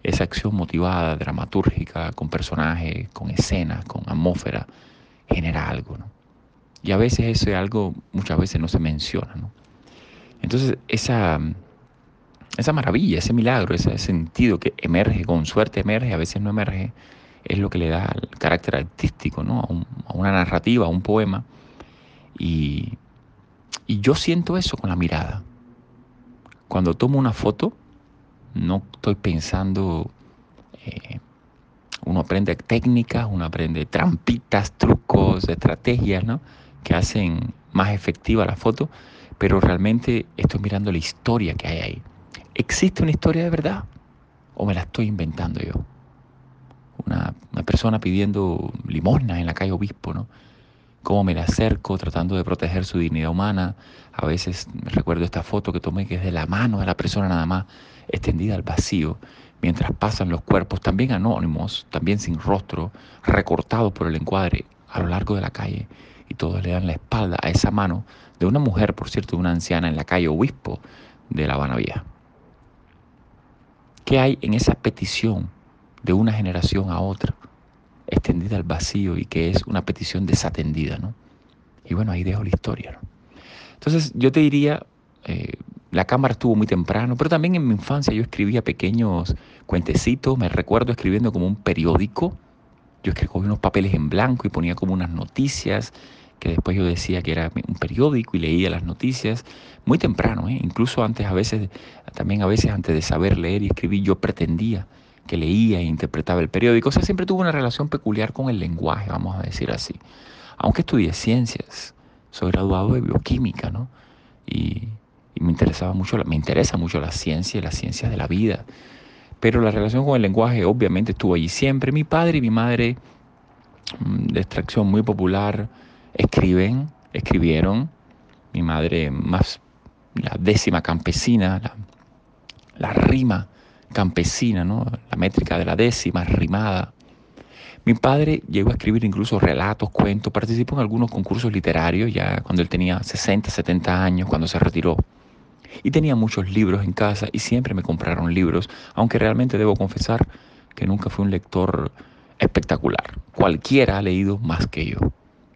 esa acción motivada, dramatúrgica, con personajes, con escenas, con atmósfera, genera algo, ¿no? Y a veces ese algo muchas veces no se menciona, ¿no? Entonces esa, esa maravilla, ese milagro, ese sentido que emerge, con suerte emerge, a veces no emerge, es lo que le da el carácter artístico, ¿no? A, una narrativa, a un poema. Y, y yo siento eso con la mirada. Cuando tomo una foto, no estoy pensando, eh, uno aprende técnicas, uno aprende trampitas, trucos, estrategias, ¿no? Que hacen más efectiva la foto, pero realmente estoy mirando la historia que hay ahí. ¿Existe una historia de verdad? ¿O me la estoy inventando yo? Una, persona pidiendo limosna en la calle Obispo, ¿no? cómo me la acerco tratando de proteger su dignidad humana. A veces recuerdo esta foto que tomé que es de la mano de la persona nada más extendida al vacío, mientras pasan los cuerpos, también anónimos, también sin rostro, recortados por el encuadre a lo largo de la calle, y todos le dan la espalda a esa mano de una mujer, por cierto, de una anciana en la calle Obispo de La Habana Vieja. ¿Qué hay en esa petición de una generación a otra? extendida al vacío y que es una petición desatendida, ¿no? Y bueno, ahí dejo la historia. Entonces yo te diría, eh, la cámara estuvo muy temprano, pero también en mi infancia yo escribía pequeños cuentecitos, me recuerdo escribiendo como un periódico, yo escribía unos papeles en blanco y ponía como unas noticias, que después yo decía que era un periódico y leía las noticias muy temprano, ¿eh? incluso antes a veces, también a veces antes de saber leer y escribir, yo pretendía que leía e interpretaba el periódico. O sea, siempre tuvo una relación peculiar con el lenguaje, vamos a decir así. Aunque estudié ciencias, soy graduado de bioquímica, ¿no? Y, me interesaba mucho, me interesa mucho la ciencia y las ciencias de la vida. Pero la relación con el lenguaje obviamente estuvo allí siempre. Mi padre y mi madre, mm, de extracción muy popular, escriben, escribieron. Mi madre más la décima campesina, la, rima campesina, ¿no? la métrica de la décima, rimada. Mi padre llegó a escribir incluso relatos, cuentos, participó en algunos concursos literarios ya cuando él tenía 60, 70 años, cuando se retiró. Y tenía muchos libros en casa y siempre me compraron libros, aunque realmente debo confesar que nunca fui un lector espectacular. Cualquiera ha leído más que yo.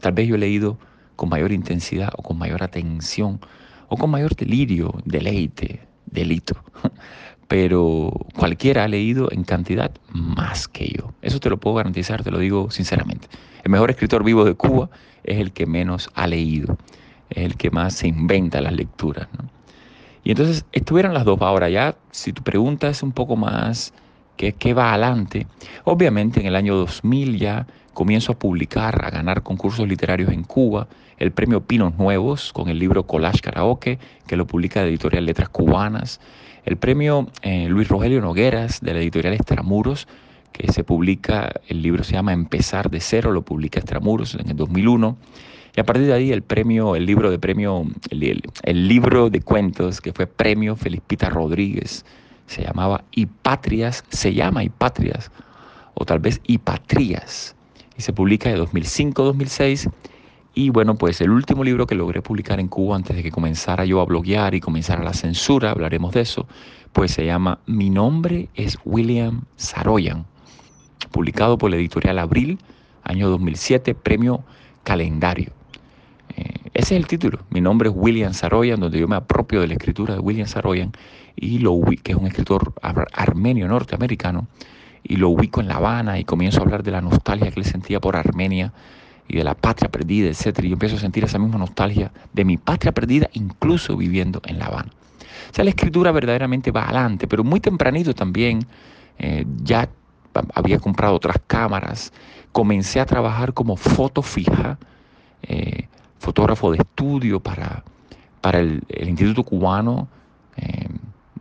Tal vez yo he leído con mayor intensidad o con mayor atención o con mayor delirio, deleite, delito. *laughs* pero cualquiera ha leído en cantidad más que yo. Eso te lo puedo garantizar, te lo digo sinceramente. El mejor escritor vivo de Cuba es el que menos ha leído, es el que más se inventa las lecturas. Y entonces estuvieron las dos. Ahora ya, si tu pregunta es un poco más, ¿qué, qué va adelante? Obviamente en el año 2000 ya comienzo a publicar, a ganar concursos literarios en Cuba, el premio Pinos Nuevos con el libro Collage Karaoke, que lo publica la editorial Letras Cubanas, el premio eh, Luis Rogelio Nogueras de la editorial Extramuros, que se publica, el libro se llama Empezar de cero, lo publica Extramuros en el 2001. Y a partir de ahí el premio, el libro de premio, el, libro de cuentos que fue premio Felispita Rodríguez, se llamaba Patrias, se llama Patrias, o tal vez Patrías, y se publica de 2005-2006 y bueno, pues el último libro que logré publicar en Cuba antes de que comenzara yo a bloguear y comenzara la censura, hablaremos de eso, pues se llama Mi nombre es William Saroyan, publicado por la editorial Abril, año 2007, premio Calendario. Eh, ese es el título. Mi nombre es William Saroyan, donde yo me apropio de la escritura de William Saroyan, y lo que es un escritor armenio norteamericano, y lo ubico en La Habana y comienzo a hablar de la nostalgia que él sentía por Armenia y de la patria perdida, etc. Y yo empiezo a sentir esa misma nostalgia de mi patria perdida, incluso viviendo en La Habana. O sea, la escritura verdaderamente va adelante, pero muy tempranito también eh, ya había comprado otras cámaras, comencé a trabajar como foto fija, eh, fotógrafo de estudio para, para el, Instituto Cubano eh,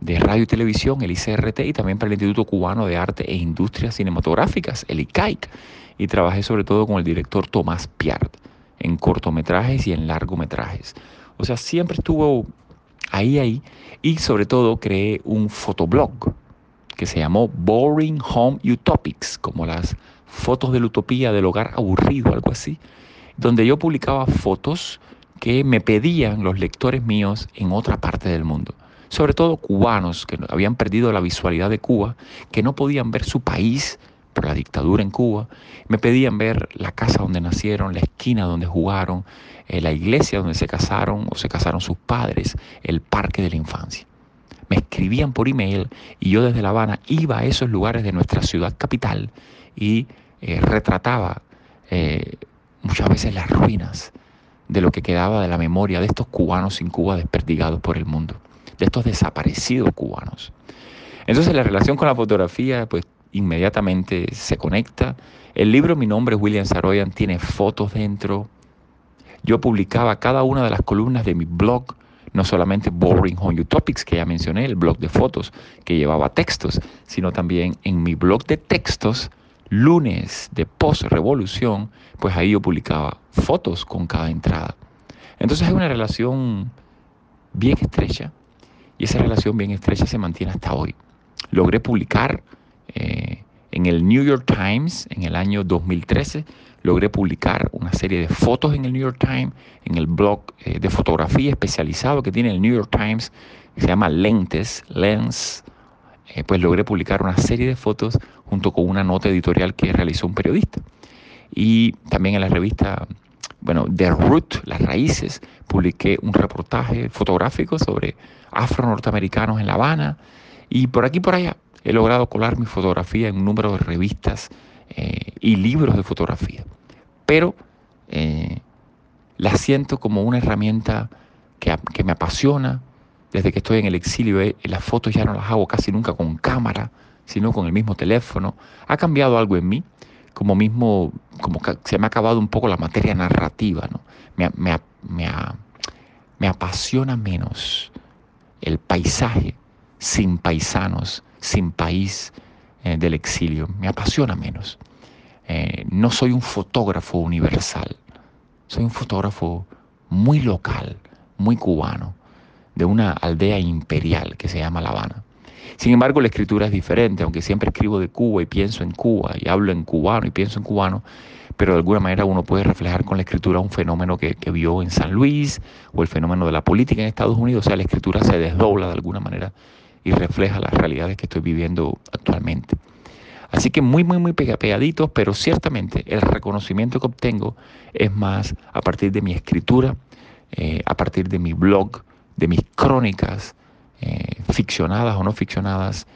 de Radio y Televisión, el ICRT, y también para el Instituto Cubano de Arte e Industrias Cinematográficas, el ICAIC y trabajé sobre todo con el director Tomás Piart en cortometrajes y en largometrajes. O sea, siempre estuvo ahí, ahí. Y sobre todo creé un fotoblog que se llamó Boring Home Utopics, como las fotos de la utopía del hogar aburrido, algo así, donde yo publicaba fotos que me pedían los lectores míos en otra parte del mundo. Sobre todo cubanos que habían perdido la visualidad de Cuba, que no podían ver su país por la dictadura en Cuba. Me pedían ver la casa donde nacieron, la esquina donde jugaron, eh, la iglesia donde se casaron o se casaron sus padres, el parque de la infancia. Me escribían por email y yo desde La Habana iba a esos lugares de nuestra ciudad capital y eh, retrataba eh, muchas veces las ruinas de lo que quedaba de la memoria de estos cubanos sin Cuba desperdigados por el mundo, de estos desaparecidos cubanos. Entonces la relación con la fotografía pues inmediatamente se conecta. El libro Mi nombre es William Saroyan tiene fotos dentro. Yo publicaba cada una de las columnas de mi blog, no solamente Boring Home Utopics, que ya mencioné, el blog de fotos que llevaba textos, sino también en mi blog de textos, lunes de post-revolución, pues ahí yo publicaba fotos con cada entrada. Entonces hay una relación bien estrecha y esa relación bien estrecha se mantiene hasta hoy. Logré publicar eh, en el New York Times en el año 2013 logré publicar una serie de fotos en el New York Times, en el blog eh, de fotografía especializado que tiene el New York Times, que se llama Lentes, Lens. Eh, pues logré publicar una serie de fotos junto con una nota editorial que realizó un periodista. Y también en la revista, bueno, The Root, Las Raíces, publiqué un reportaje fotográfico sobre afro-norteamericanos en La Habana. Y por aquí por allá he logrado colar mi fotografía en un número de revistas eh, y libros de fotografía. Pero eh, la siento como una herramienta que, me apasiona. Desde que estoy en el exilio, eh, las fotos ya no las hago casi nunca con cámara, sino con el mismo teléfono. Ha cambiado algo en mí, como mismo, como se me ha acabado un poco la materia narrativa, ¿no? Me, me, me, me apasiona menos el paisaje sin paisanos sin país eh, del exilio. Me apasiona menos. Eh, no soy un fotógrafo universal. Soy un fotógrafo muy local, muy cubano, de una aldea imperial que se llama La Habana. Sin embargo, la escritura es diferente, aunque siempre escribo de Cuba y pienso en Cuba y hablo en cubano y pienso en cubano, pero de alguna manera uno puede reflejar con la escritura un fenómeno que, que, vio en San Luis o el fenómeno de la política en Estados Unidos, o sea, la escritura se desdobla de alguna manera y refleja las realidades que estoy viviendo actualmente. Así que muy, muy, muy pegaditos, pero ciertamente el reconocimiento que obtengo es más a partir de mi escritura, eh, a partir de mi blog, de mis crónicas, eh, ficcionadas o no ficcionadas.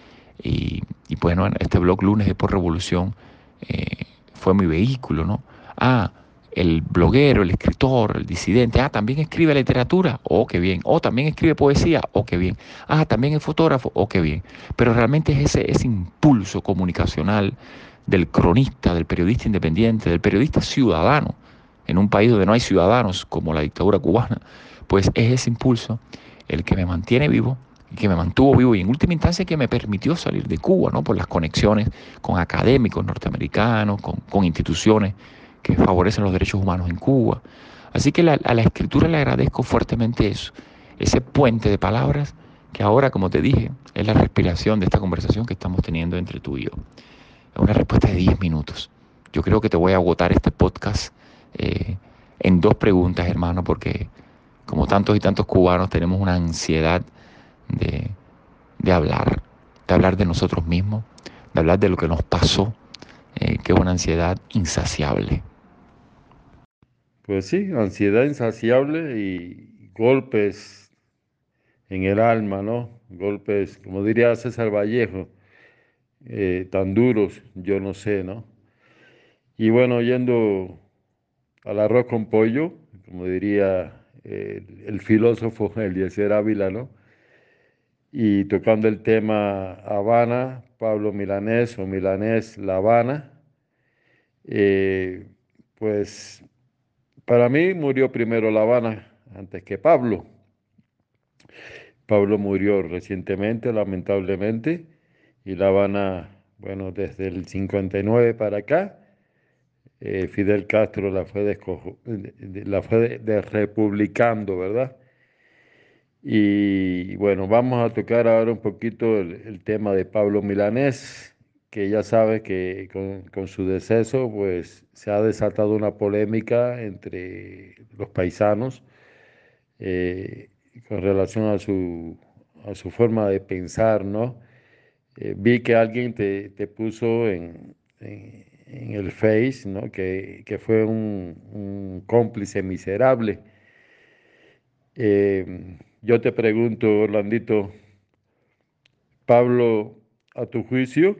Y, y bueno, este blog Lunes de Por Revolución eh, fue mi vehículo, ¿no? Ah, el bloguero, el escritor, el disidente, ah, también escribe literatura, oh, qué bien, o oh, también escribe poesía, oh, qué bien, ah, también es fotógrafo, oh, qué bien. Pero realmente es ese, ese impulso comunicacional del cronista, del periodista independiente, del periodista ciudadano, en un país donde no hay ciudadanos como la dictadura cubana, pues es ese impulso el que me mantiene vivo, que me mantuvo vivo y en última instancia que me permitió salir de Cuba, ¿no? Por las conexiones con académicos norteamericanos, con, con instituciones que favorecen los derechos humanos en Cuba. Así que a la escritura le agradezco fuertemente eso, ese puente de palabras que ahora, como te dije, es la respiración de esta conversación que estamos teniendo entre tú y yo. Es una respuesta de 10 minutos. Yo creo que te voy a agotar este podcast eh, en dos preguntas, hermano, porque como tantos y tantos cubanos tenemos una ansiedad de, de hablar, de hablar de nosotros mismos, de hablar de lo que nos pasó, eh, que es una ansiedad insaciable. Pues sí, ansiedad insaciable y golpes en el alma, ¿no? Golpes, como diría César Vallejo, eh, tan duros, yo no sé, ¿no? Y bueno, yendo al arroz con pollo, como diría el, el filósofo *laughs* Eliezer Ávila, ¿no? Y tocando el tema Habana, Pablo Milanés o Milanés La Habana, eh, pues para mí murió primero La Habana antes que Pablo. Pablo murió recientemente, lamentablemente, y La Habana, bueno, desde el 59 para acá, eh, Fidel Castro la fue, la fue de, republicando, ¿verdad? Y bueno, vamos a tocar ahora un poquito el, tema de Pablo Milanés, que ya sabes que con, con, su deceso pues se ha desatado una polémica entre los paisanos eh, con relación a su, a su forma de pensar, ¿no? Eh, vi que alguien te, te puso en, en, el Face, ¿no? Que, que fue un, un, cómplice miserable. Eh, yo te pregunto, Orlandito, Pablo, a tu juicio,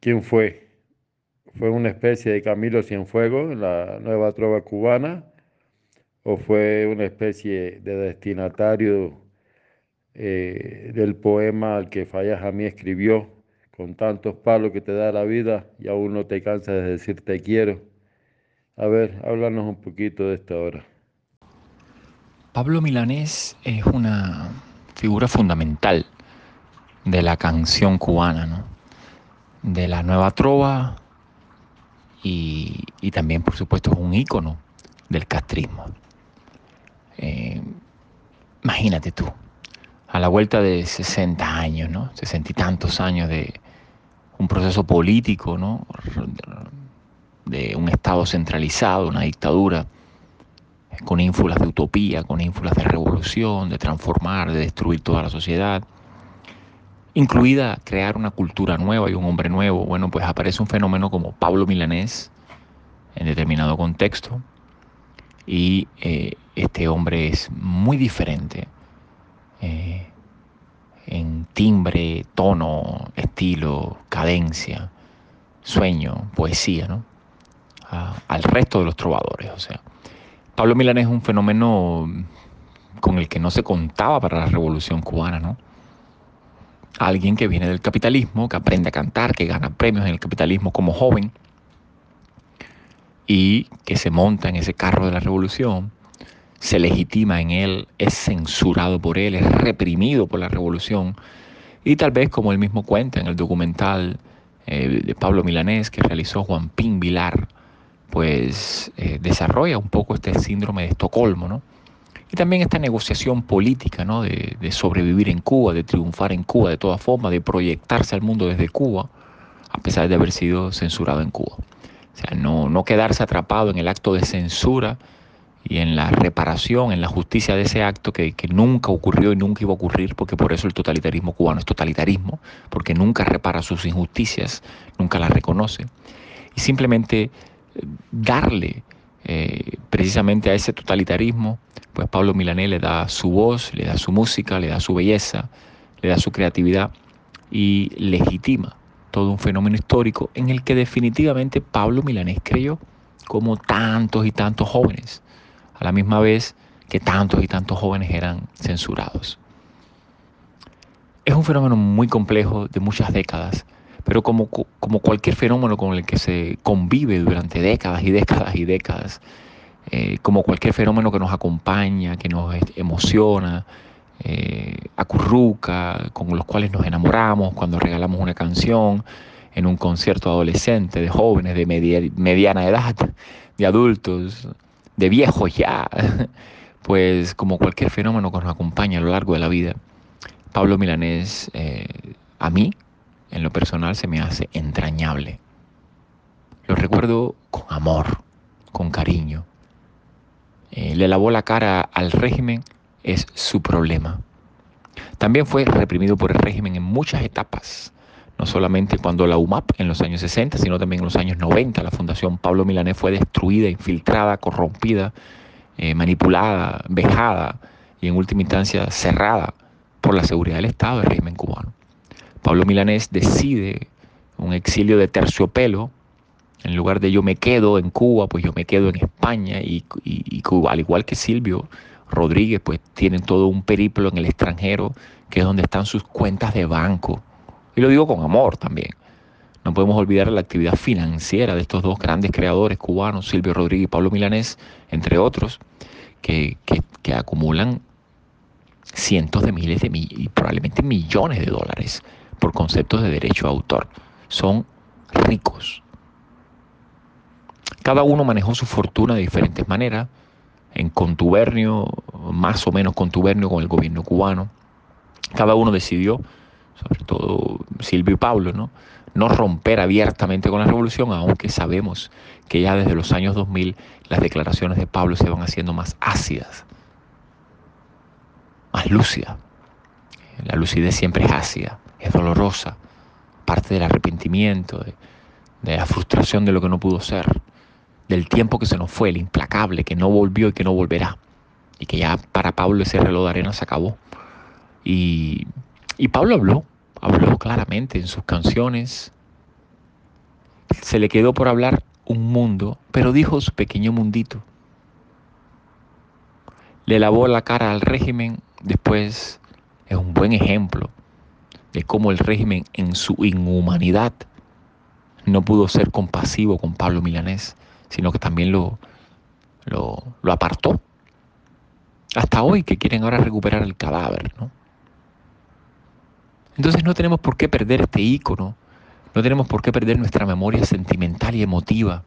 ¿quién fue? ¿Fue una especie de Camilo Cienfuegos en la nueva trova cubana? ¿O fue una especie de destinatario eh, del poema al que Fallas a mí escribió, con tantos palos que te da la vida y aún no te cansas de decir te quiero? A ver, háblanos un poquito de esta hora. Pablo Milanés es una figura fundamental de la canción cubana, ¿no? de la nueva trova y, también, por supuesto, es un ícono del castrismo. Eh, imagínate tú, a la vuelta de 60 años, ¿no? 60 y tantos años de un proceso político, ¿no? de un Estado centralizado, una dictadura, con ínfulas de utopía, con ínfulas de revolución, de transformar, de destruir toda la sociedad, incluida crear una cultura nueva y un hombre nuevo. Bueno, pues aparece un fenómeno como Pablo Milanés en determinado contexto y eh, este hombre es muy diferente eh, en timbre, tono, estilo, cadencia, sueño, poesía, ¿no? Al resto de los trovadores, o sea. Pablo Milanés es un fenómeno con el que no se contaba para la revolución cubana, ¿no? Alguien que viene del capitalismo, que aprende a cantar, que gana premios en el capitalismo como joven y que se monta en ese carro de la revolución, se legitima en él, es censurado por él, es reprimido por la revolución y tal vez como él mismo cuenta en el documental eh, de Pablo Milanés que realizó Juan Pin Vilar, pues eh, desarrolla un poco este síndrome de Estocolmo, ¿no? Y también esta negociación política, ¿no? De, de, sobrevivir en Cuba, de triunfar en Cuba de todas formas, de proyectarse al mundo desde Cuba, a pesar de haber sido censurado en Cuba. O sea, no, no quedarse atrapado en el acto de censura y en la reparación, en la justicia de ese acto que, que, nunca ocurrió y nunca iba a ocurrir, porque por eso el totalitarismo cubano es totalitarismo, porque nunca repara sus injusticias, nunca las reconoce. Y simplemente darle eh, precisamente a ese totalitarismo, pues Pablo Milanés le da su voz, le da su música, le da su belleza, le da su creatividad y legitima todo un fenómeno histórico en el que definitivamente Pablo Milanés creyó, como tantos y tantos jóvenes, a la misma vez que tantos y tantos jóvenes eran censurados. Es un fenómeno muy complejo de muchas décadas, pero como, como cualquier fenómeno con el que se convive durante décadas y décadas y décadas, eh, como cualquier fenómeno que nos acompaña, que nos emociona, eh, acurruca, con los cuales nos enamoramos cuando regalamos una canción en un concierto adolescente, de jóvenes, de media, mediana edad, de adultos, de viejos ya, *laughs* pues como cualquier fenómeno que nos acompaña a lo largo de la vida, Pablo Milanés, eh, a mí, en lo personal se me hace entrañable. Lo recuerdo con amor, con cariño. Eh, le lavó la cara al régimen, es su problema. También fue reprimido por el régimen en muchas etapas, no solamente cuando la UMAP en los años 60, sino también en los años 90. La Fundación Pablo Milanés fue destruida, infiltrada, corrompida, eh, manipulada, vejada y en última instancia cerrada por la seguridad del Estado del régimen cubano. Pablo Milanés decide un exilio de terciopelo, en lugar de yo me quedo en Cuba, pues yo me quedo en España y, y, Cuba, al igual que Silvio Rodríguez, pues tienen todo un periplo en el extranjero, que es donde están sus cuentas de banco. Y lo digo con amor también. No podemos olvidar la actividad financiera de estos dos grandes creadores cubanos, Silvio Rodríguez y Pablo Milanés, entre otros, que, que, que acumulan cientos de miles de mill y probablemente millones de dólares por conceptos de derecho a autor. Son ricos. Cada uno manejó su fortuna de diferentes maneras. en contubernio, más o menos contubernio con el gobierno cubano. Cada uno decidió, sobre todo Silvio y Pablo, ¿no? no romper abiertamente con la revolución, aunque sabemos que ya desde los años 2000 las declaraciones de Pablo se van haciendo más ácidas, más lúcidas. La lucidez siempre es ácida, es dolorosa, parte del arrepentimiento, de, la frustración de lo que no pudo ser, del tiempo que se nos fue, el implacable, que no volvió y que no volverá. Y que ya para Pablo ese reloj de arena se acabó. Y, y Pablo habló, habló claramente en sus canciones. Se le quedó por hablar un mundo, pero dijo su pequeño mundito. Le lavó la cara al régimen, después es un buen ejemplo de cómo el régimen en su inhumanidad no pudo ser compasivo con Pablo Milanés, sino que también lo, lo, apartó. Hasta hoy que quieren ahora recuperar el cadáver, ¿no? Entonces no tenemos por qué perder este ícono, no tenemos por qué perder nuestra memoria sentimental y emotiva.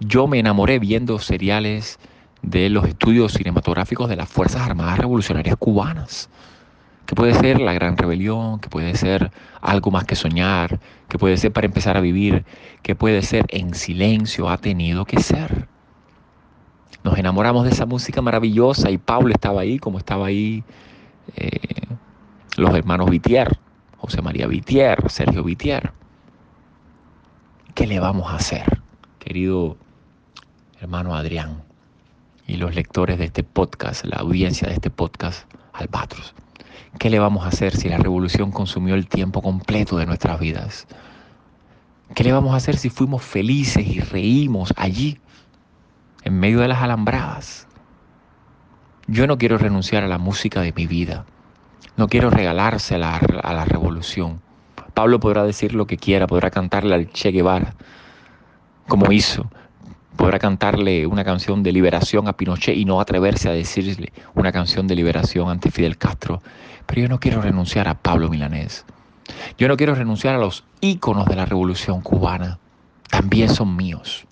Yo me enamoré viendo seriales de los estudios cinematográficos de las Fuerzas Armadas Revolucionarias Cubanas, que puede ser la gran rebelión, que puede ser algo más que soñar, que puede ser para empezar a vivir, que puede ser en silencio, ha tenido que ser. Nos enamoramos de esa música maravillosa y Pablo estaba ahí como estaba ahí eh, los hermanos Vitier, José María Vitier, Sergio Vitier. ¿Qué le vamos a hacer, querido hermano Adrián y los lectores de este podcast, la audiencia de este podcast, Albatros? ¿Qué le vamos a hacer si la revolución consumió el tiempo completo de nuestras vidas? ¿Qué le vamos a hacer si fuimos felices y reímos allí, en medio de las alambradas? Yo no quiero renunciar a la música de mi vida. No quiero regalársela a la revolución. Pablo podrá decir lo que quiera, podrá cantarle al Che Guevara, como hizo. Podrá cantarle una canción de liberación a Pinochet y no atreverse a decirle una canción de liberación ante Fidel Castro. Pero yo no quiero renunciar a Pablo Milanés. Yo no quiero renunciar a los íconos de la revolución cubana. También son míos.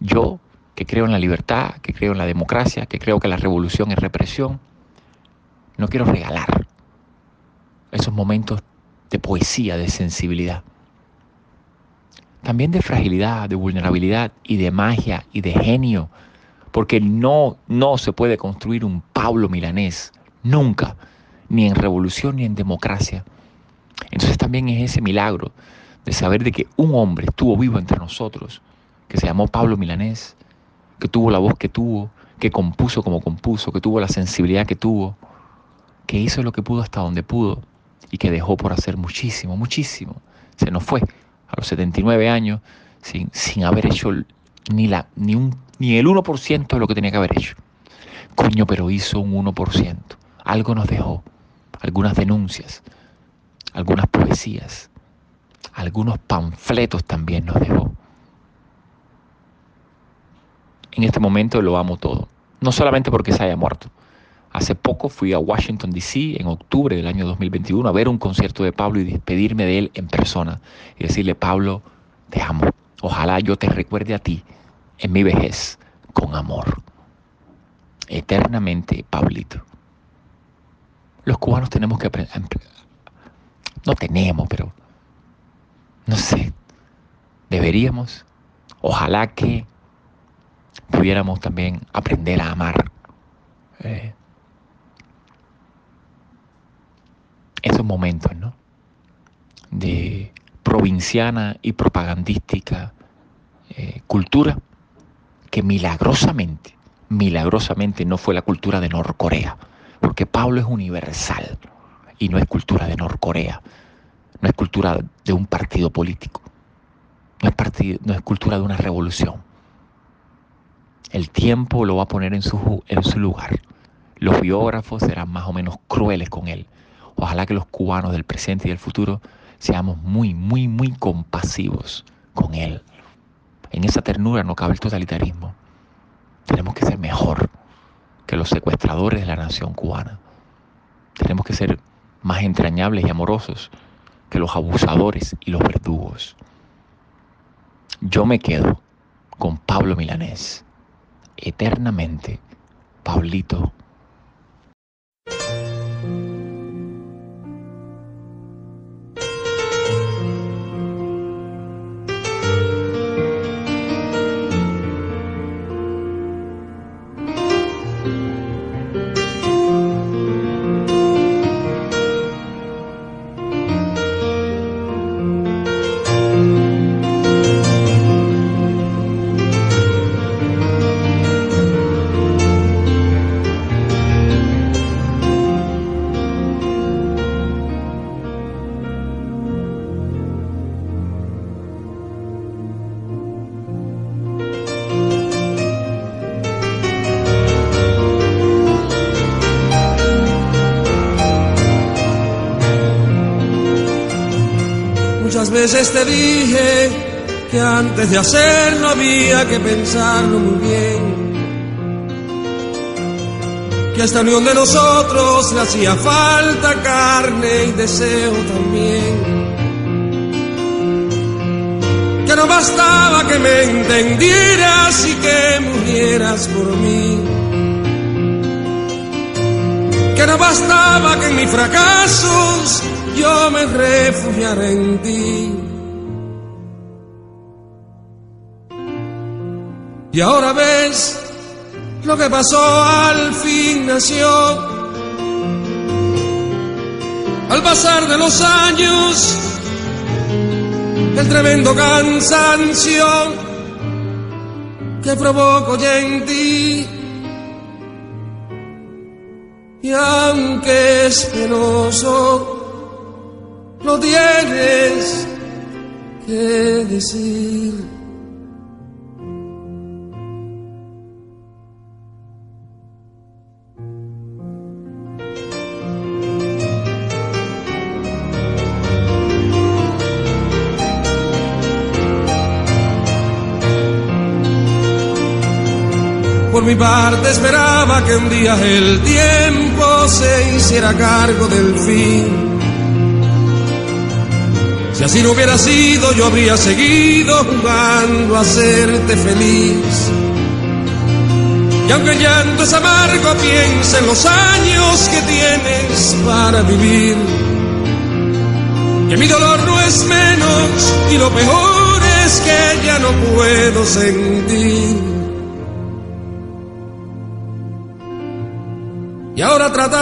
Yo, que creo en la libertad, que creo en la democracia, que creo que la revolución es represión, no quiero regalar esos momentos de poesía, de sensibilidad. También de fragilidad, de vulnerabilidad y de magia y de genio. Porque no, no se puede construir un Pablo milanés, nunca, ni en revolución ni en democracia. Entonces también es ese milagro de saber de que un hombre estuvo vivo entre nosotros, que se llamó Pablo Milanés, que tuvo la voz que tuvo, que compuso como compuso, que tuvo la sensibilidad que tuvo, que hizo lo que pudo hasta donde pudo y que dejó por hacer muchísimo, muchísimo. Se nos fue a los 79 años sin, sin haber hecho ni, la, ni, un, ni el 1% de lo que tenía que haber hecho. Coño, pero hizo un 1%. Algo nos dejó. Algunas denuncias, algunas poesías, algunos panfletos también nos dejó. En este momento lo amo todo. No solamente porque se haya muerto, Hace poco fui a Washington, D.C., en octubre del año 2021, a ver un concierto de Pablo y despedirme de él en persona y decirle, Pablo, te amo. Ojalá yo te recuerde a ti en mi vejez con amor. Eternamente, Pablito. Los cubanos tenemos que aprender, no tenemos, pero no sé, deberíamos, ojalá que pudiéramos también aprender a amar. Eh, esos momentos, ¿no? De provinciana y propagandística eh, cultura que milagrosamente, milagrosamente no fue la cultura de Norcorea, porque Pablo es universal y no es cultura de Norcorea, no es cultura de un partido político, no es, partido, no es cultura de una revolución. El tiempo lo va a poner en su, en su lugar. Los biógrafos serán más o menos crueles con él, Ojalá que los cubanos del presente y del futuro seamos muy, muy, muy compasivos con Él. En esa ternura no cabe el totalitarismo. Tenemos que ser mejor que los secuestradores de la nación cubana. Tenemos que ser más entrañables y amorosos que los abusadores y los verdugos. Yo me quedo con Pablo Milanés eternamente. Paulito. Veces te dije que antes de hacerlo había que pensarlo muy bien. Que a esta unión de nosotros le hacía falta carne y deseo también. Que no bastaba que me entendieras y que murieras por mí. Que no bastaba que en mis fracasos yo me refugiaré en ti. Y ahora ves lo que pasó al fin nació. Al pasar de los años, el tremendo cansancio que provoco ya en ti. Y aunque es penoso, que decir. Por mi parte esperaba que un día el tiempo se hiciera cargo del fin si así no hubiera sido, yo habría seguido jugando a hacerte feliz. Y aunque el llanto es amargo, piensa en los años que tienes para vivir. Que mi dolor no es menos y lo peor es que ya no puedo sentir. Y ahora tratar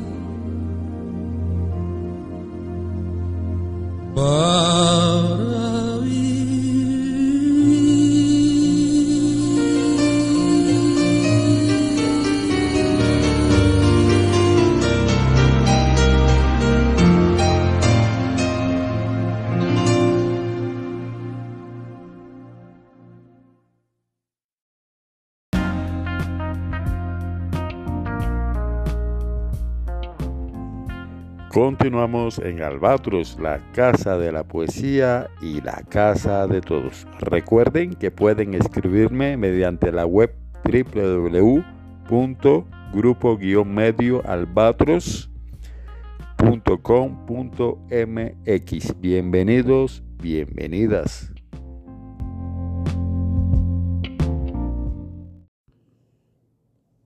Para Continuamos en Albatros, la casa de la poesía y la casa de todos. Recuerden que pueden escribirme mediante la web www.grupo-medioalbatros.com.mx. Bienvenidos, bienvenidas.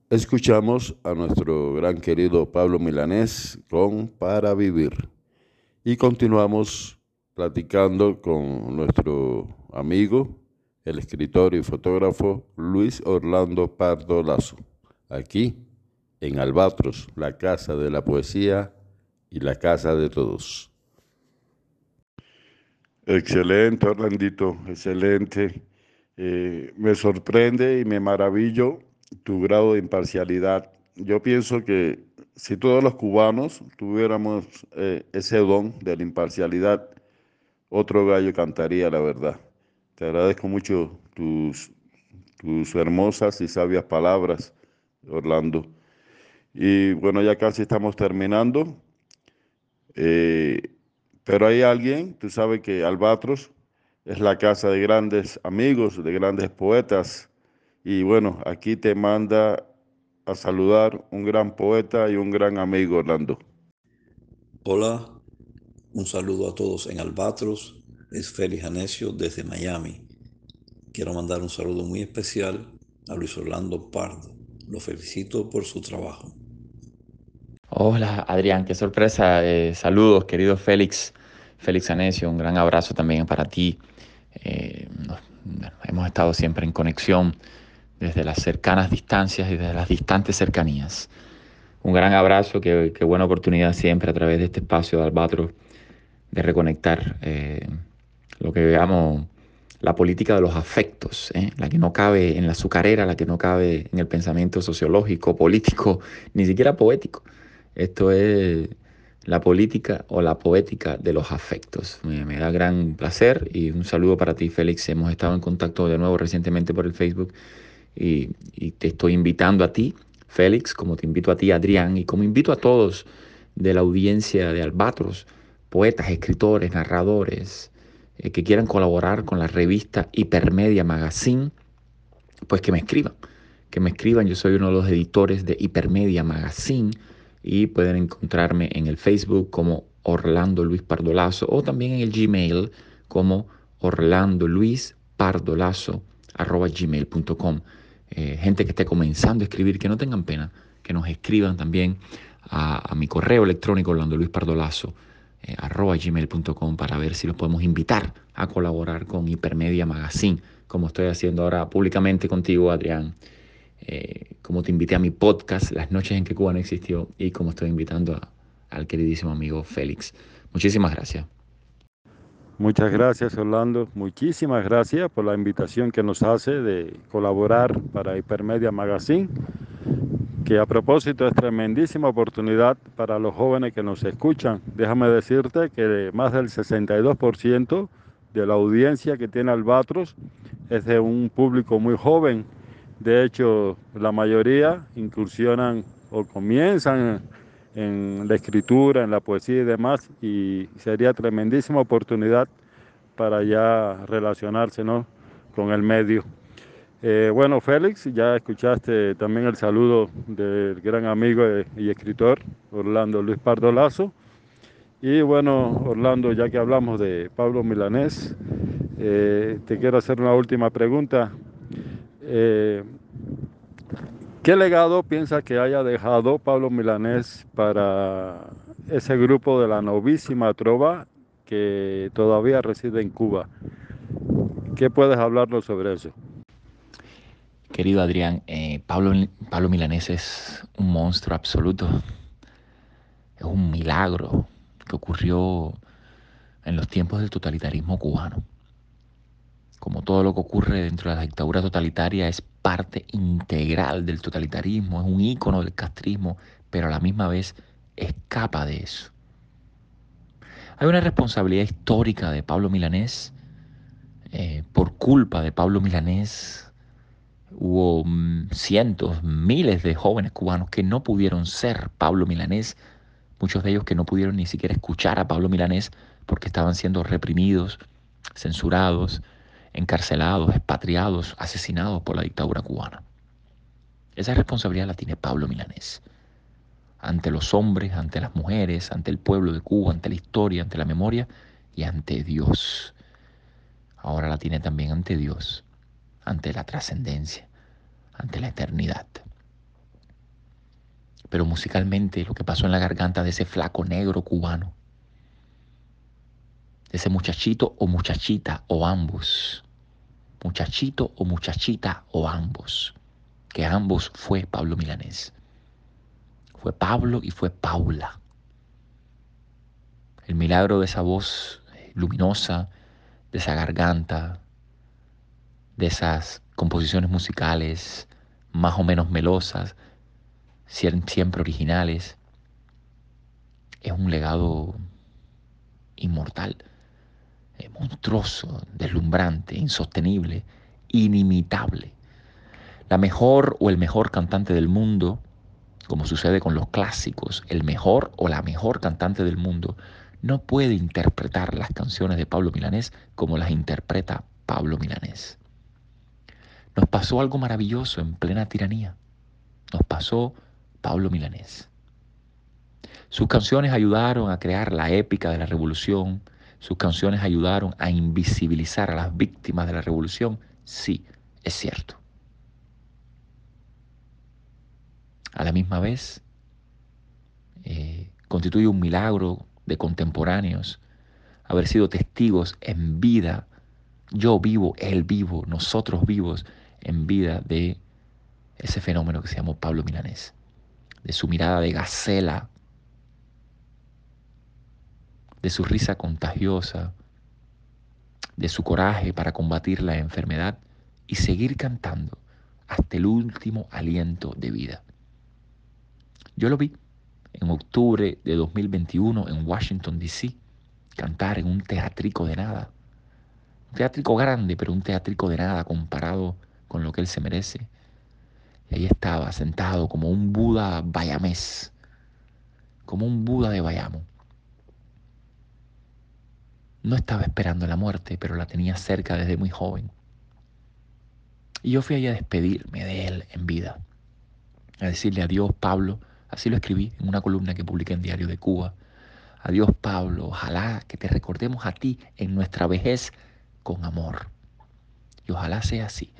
Escuchamos a nuestro gran querido Pablo Milanés con Para Vivir y continuamos platicando con nuestro amigo, el escritor y fotógrafo Luis Orlando Pardo Lazo, aquí en Albatros, la casa de la poesía y la casa de todos. Excelente, Orlandito, excelente. Eh, me sorprende y me maravillo tu grado de imparcialidad. Yo pienso que si todos los cubanos tuviéramos eh, ese don de la imparcialidad, otro gallo cantaría, la verdad. Te agradezco mucho tus, tus hermosas y sabias palabras, Orlando. Y bueno, ya casi estamos terminando. Eh, pero hay alguien, tú sabes que Albatros es la casa de grandes amigos, de grandes poetas. Y bueno, aquí te manda a saludar un gran poeta y un gran amigo, Orlando. Hola, un saludo a todos en Albatros. Es Félix Anecio desde Miami. Quiero mandar un saludo muy especial a Luis Orlando Pardo. Lo felicito por su trabajo. Hola Adrián, qué sorpresa. Eh, saludos, querido Félix. Félix Anecio, un gran abrazo también para ti. Eh, hemos estado siempre en conexión desde las cercanas distancias y desde las distantes cercanías. Un gran abrazo, qué, buena oportunidad siempre a través de este espacio de Albatros de reconectar eh, lo que veamos la política de los afectos, ¿eh? la que no cabe en la azucarera, la que no cabe en el pensamiento sociológico, político, *laughs* ni siquiera poético. Esto es la política o la poética de los afectos. Me, da gran placer y un saludo para ti, Félix. Hemos estado en contacto de nuevo recientemente por el Facebook y, te estoy invitando a ti, Félix, como te invito a ti, Adrián, y como invito a todos de la audiencia de Albatros, poetas, escritores, narradores, eh, que quieran colaborar con la revista Hipermedia Magazine, pues que me escriban, que me escriban. Yo soy uno de los editores de Hipermedia Magazine y pueden encontrarme en el Facebook como Orlando Luis Pardolazo o también en el Gmail como Orlando Luis Pardolazo arroba gmail.com. Eh, gente que esté comenzando a escribir, que no tengan pena, que nos escriban también a, a mi correo electrónico Orlando Luis Pardolazo eh, arroba gmail.com para ver si los podemos invitar a colaborar con Hipermedia Magazine, como estoy haciendo ahora públicamente contigo, Adrián. Eh, como te invité a mi podcast, Las noches en que Cuba no existió, y como estoy invitando al queridísimo amigo Félix. Muchísimas gracias. Muchas gracias, Orlando. Muchísimas gracias por la invitación que nos hace de colaborar para Hipermedia Magazine que a propósito es tremendísima oportunidad para los jóvenes que nos escuchan. Déjame decirte que más del 62% de la audiencia que tiene Albatros es de un público muy joven. De hecho, la mayoría incursionan o comienzan en la escritura, en la poesía y demás, y sería tremendísima oportunidad para ya relacionarse con el medio. Eh, bueno, Félix, ya escuchaste también el saludo del gran amigo y escritor Orlando Luis Pardo Lazo. Y bueno, Orlando, ya que hablamos de Pablo Milanés, eh, te quiero hacer una última pregunta. Eh, ¿Qué legado piensa que haya dejado Pablo Milanés para ese grupo de la novísima trova que todavía reside en Cuba? ¿Qué puedes hablarnos sobre eso? Querido Adrián, eh, Pablo, Pablo Milanés es un monstruo absoluto. Es un milagro que ocurrió en los tiempos del totalitarismo cubano. Como todo lo que ocurre dentro de la dictadura totalitaria es parte integral del totalitarismo, es un ícono del castrismo, pero a la misma vez escapa de eso. Hay una responsabilidad histórica de Pablo Milanés. Eh, por culpa de Pablo Milanés, Hubo mm, cientos, miles de jóvenes cubanos que no pudieron ser Pablo Milanés, muchos de ellos que no pudieron ni siquiera escuchar a Pablo Milanés porque estaban siendo reprimidos, censurados, encarcelados, expatriados, asesinados por la dictadura cubana. Esa responsabilidad la tiene Pablo Milanés ante los hombres, ante las mujeres, ante el pueblo de Cuba, ante la historia, ante la memoria y ante Dios. Ahora la tiene también ante Dios ante la trascendencia, ante la eternidad. Pero musicalmente lo que pasó en la garganta de ese flaco negro cubano, ese muchachito o muchachita o ambos, muchachito o muchachita o ambos, que ambos fue Pablo Milanés. Fue Pablo y fue Paula. El milagro de esa voz luminosa, de esa garganta, de esas composiciones musicales más o menos melosas, siempre originales, es un legado inmortal, eh, monstruoso, deslumbrante, insostenible, inimitable. La mejor o el mejor cantante del mundo como sucede con los clásicos, el mejor o la mejor cantante del mundo no puede interpretar las canciones de Pablo Milanés como las interpreta Pablo Milanés. Nos pasó algo maravilloso en plena tiranía. Nos pasó Pablo Milanés. Sus canciones ayudaron a crear la épica de la revolución. Sus canciones ayudaron a invisibilizar a las víctimas de la revolución. Sí, es cierto. A la misma vez, eh, constituye un milagro de contemporáneos haber sido testigos en vida, yo vivo, él vivo, nosotros vivos en vida de ese fenómeno que se llamó Pablo Milanés, de su mirada de gacela, de su risa contagiosa, de su coraje para combatir la enfermedad y seguir cantando hasta el último aliento de vida. Yo lo vi en octubre de 2021 en Washington, D.C., cantar en un teatrico de nada. Un teatrico grande, pero un teatrico de nada comparado con lo que él se merece. Y ahí estaba, sentado como un Buda bayamés, como un Buda de Bayamo. No estaba esperando la muerte, pero la tenía cerca desde muy joven. Y yo fui allá a despedirme de él en vida, a decirle adiós, Pablo, Así lo escribí en una columna que publiqué en Diario de Cuba. Adiós Pablo, ojalá que te recordemos a ti en nuestra vejez con amor. Y ojalá sea así,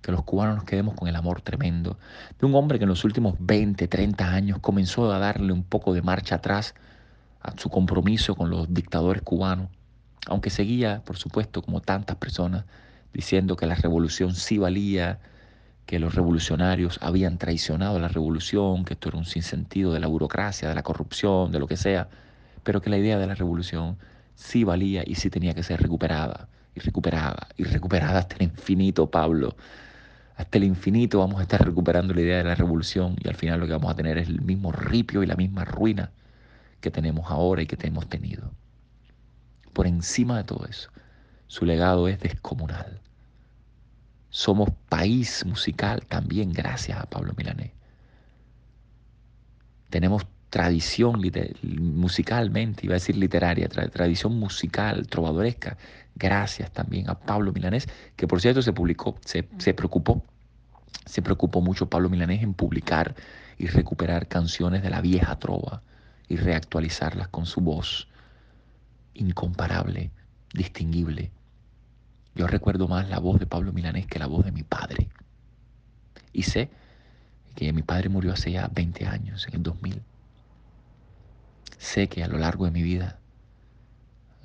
que los cubanos nos quedemos con el amor tremendo de un hombre que en los últimos 20, 30 años comenzó a darle un poco de marcha atrás a su compromiso con los dictadores cubanos, aunque seguía, por supuesto, como tantas personas, diciendo que la revolución sí valía, que los revolucionarios habían traicionado la revolución, que esto era un sinsentido de la burocracia, de la corrupción, de lo que sea, pero que la idea de la revolución sí valía y sí tenía que ser recuperada, y recuperada, y recuperada hasta el infinito, Pablo. Hasta el infinito vamos a estar recuperando la idea de la revolución y al final lo que vamos a tener es el mismo ripio y la misma ruina que tenemos ahora y que hemos tenido. Por encima de todo eso, su legado es descomunal. Somos país musical también gracias a Pablo Milanés. Tenemos tradición musicalmente, iba a decir literaria, tradición musical, trovadoresca, gracias también a Pablo Milanés, que por cierto se publicó, se, se preocupó, se preocupó mucho Pablo Milanés en publicar y recuperar canciones de la vieja trova y reactualizarlas con su voz incomparable, distinguible, yo recuerdo más la voz de Pablo Milanés que la voz de mi padre. Y sé que mi padre murió hace ya 20 años, en el 2000. Sé que a lo largo de mi vida,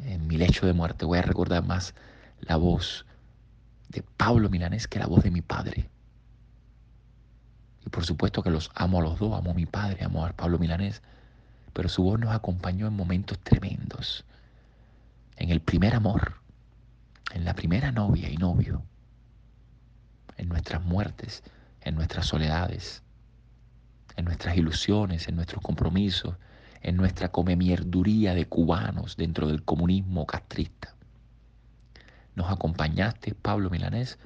en mi lecho de muerte, voy a recordar más la voz de Pablo Milanés que la voz de mi padre. Y por supuesto que los amo a los dos, amo a mi padre, amo a Pablo Milanés, pero su voz nos acompañó en momentos tremendos. En el primer amor, en la primera novia y novio, en nuestras muertes, en nuestras soledades, en nuestras ilusiones, en nuestros compromisos, en nuestra comemierduría de cubanos dentro del comunismo castrista. Nos acompañaste, Pablo Milanés,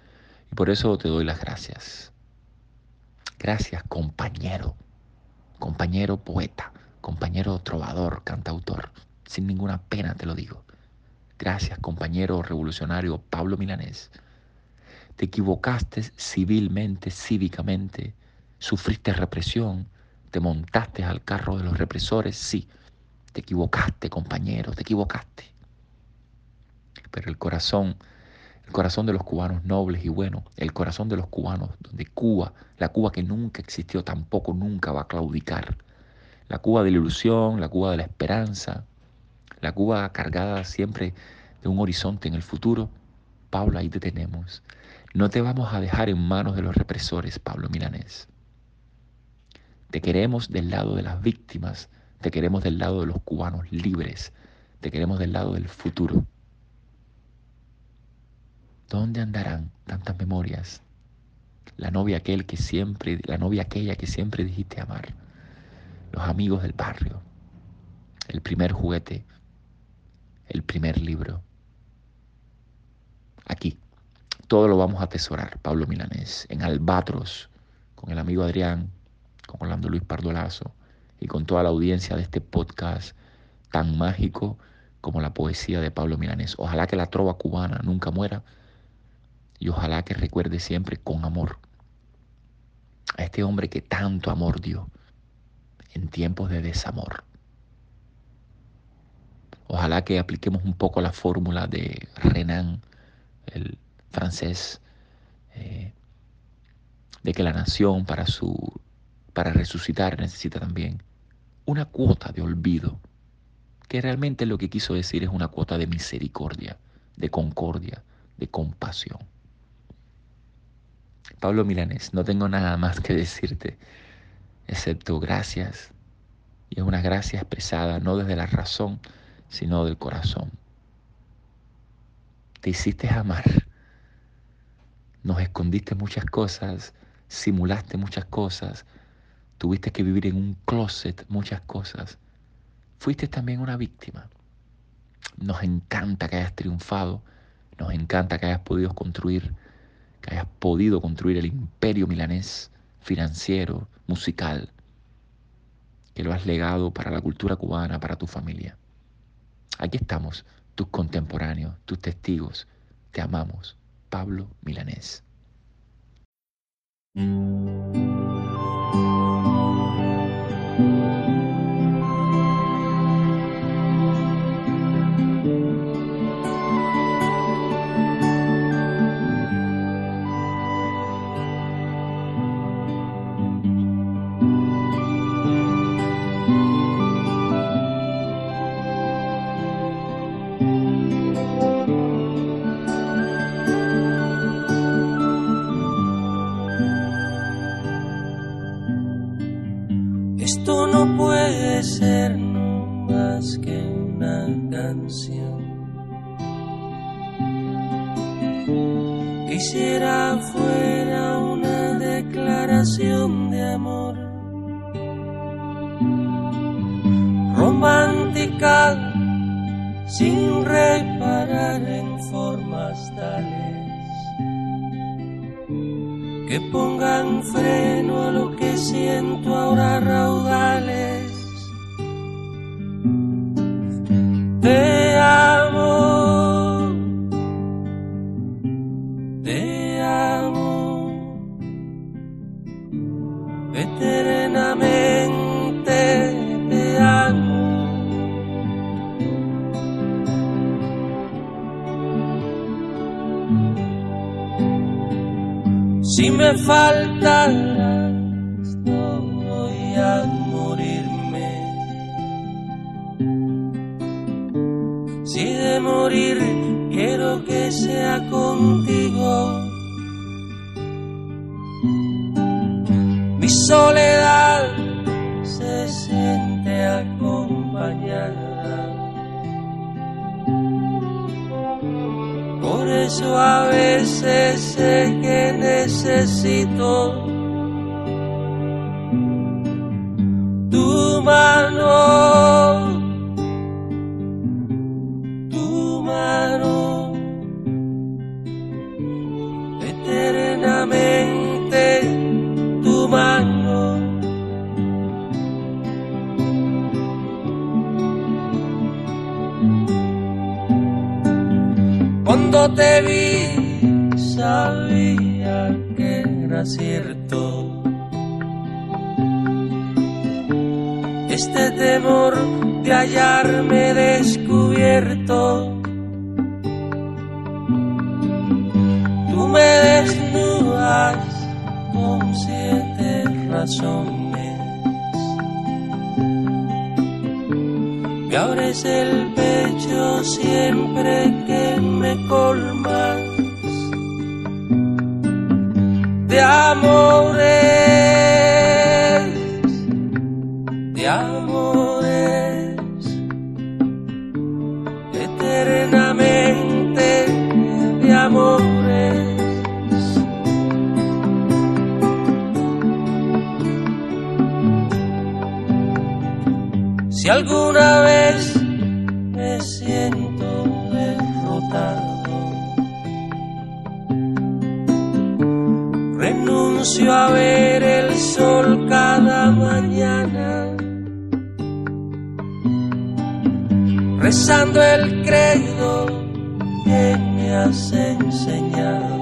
y por eso te doy las gracias. Gracias, compañero, compañero poeta, compañero trovador, cantautor. Sin ninguna pena te lo digo. Gracias, compañero revolucionario Pablo Milanés. Te equivocaste civilmente, cívicamente, sufriste represión, te montaste al carro de los represores, sí, te equivocaste, compañero, te equivocaste. Pero el corazón, el corazón de los cubanos nobles y buenos, el corazón de los cubanos, donde Cuba, la Cuba que nunca existió, tampoco nunca va a claudicar. La Cuba de la ilusión, la Cuba de la esperanza, la Cuba cargada siempre de un horizonte en el futuro, Pablo, ahí te tenemos. No te vamos a dejar en manos de los represores, Pablo Milanés. Te queremos del lado de las víctimas, te queremos del lado de los cubanos libres, te queremos del lado del futuro. ¿Dónde andarán tantas memorias? La novia aquel que siempre, la novia aquella que siempre dijiste amar. Los amigos del barrio. El primer juguete el primer libro. Aquí, todo lo vamos a atesorar, Pablo Milanés, en Albatros, con el amigo Adrián, con Orlando Luis Pardolazo y con toda la audiencia de este podcast tan mágico como la poesía de Pablo Milanés. Ojalá que la trova cubana nunca muera y ojalá que recuerde siempre con amor a este hombre que tanto amor dio en tiempos de desamor. Ojalá que apliquemos un poco la fórmula de Renan, el francés, eh, de que la nación para, su, para resucitar necesita también una cuota de olvido, que realmente lo que quiso decir es una cuota de misericordia, de concordia, de compasión. Pablo Milanés, no tengo nada más que decirte, excepto gracias, y es una gracia expresada no desde la razón, sino del corazón. Te hiciste amar, nos escondiste muchas cosas, simulaste muchas cosas, tuviste que vivir en un closet muchas cosas. Fuiste también una víctima. Nos encanta que hayas triunfado, nos encanta que hayas podido construir, que hayas podido construir el imperio milanés financiero, musical, que lo has legado para la cultura cubana, para tu familia. Aquí estamos, tus contemporáneos, tus testigos. Te amamos. Pablo Milanés. Me abres el pecho siempre que me colmas. De amores, rezando el credo que me has enseñado.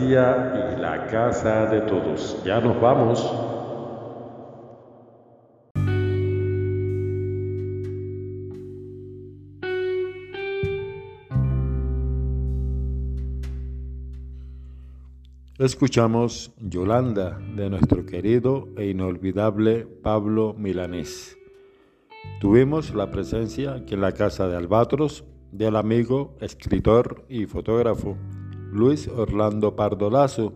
Y la casa de todos. Ya nos vamos. Escuchamos Yolanda de nuestro querido e inolvidable Pablo Milanés. Tuvimos la presencia aquí en la casa de Albatros del amigo, escritor y fotógrafo Luis Orlando Pardo Lazo,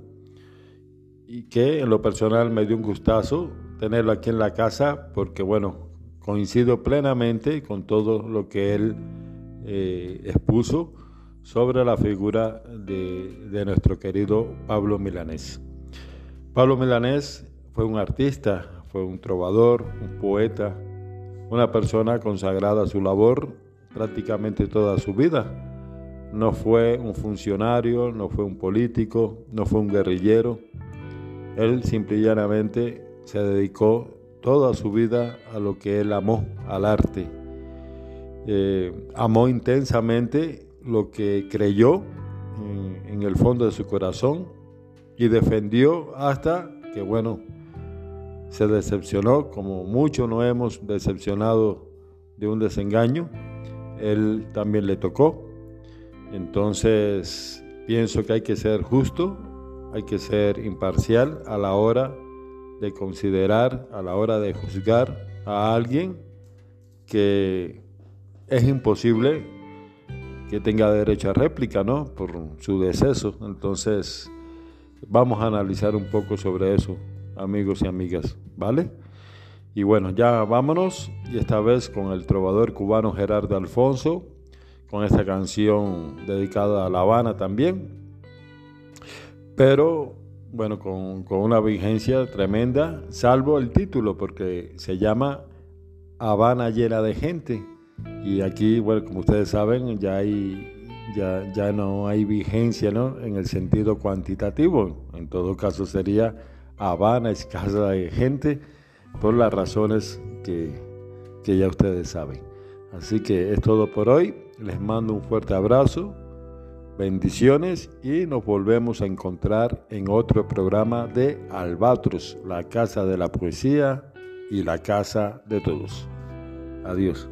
y que en lo personal me dio un gustazo tenerlo aquí en la casa porque, bueno, coincido plenamente con todo lo que él eh, expuso sobre la figura de, de nuestro querido Pablo Milanés. Pablo Milanés fue un artista, fue un trovador, un poeta, una persona consagrada a su labor prácticamente toda su vida. No fue un funcionario, no fue un político, no fue un guerrillero. Él simple y llanamente se dedicó toda su vida a lo que él amó, al arte. Eh, amó intensamente lo que creyó en, en el fondo de su corazón y defendió hasta que, bueno, se decepcionó, como muchos no hemos decepcionado de un desengaño, él también le tocó. Entonces, pienso que hay que ser justo, hay que ser imparcial a la hora de considerar, a la hora de juzgar a alguien que es imposible que tenga derecho a réplica, ¿no? Por su deceso. Entonces, vamos a analizar un poco sobre eso, amigos y amigas, ¿vale? Y bueno, ya vámonos, y esta vez con el trovador cubano Gerardo Alfonso, con esta canción dedicada a La Habana también, pero bueno, con, con una vigencia tremenda, salvo el título, porque se llama Habana llena de gente. Y aquí, bueno, como ustedes saben, ya hay ya, ya no hay vigencia ¿no? en el sentido cuantitativo. En todo caso sería Habana escasa de gente por las razones que, que ya ustedes saben. Así que es todo por hoy. Les mando un fuerte abrazo, bendiciones y nos volvemos a encontrar en otro programa de Albatros, la casa de la poesía y la casa de todos. Adiós.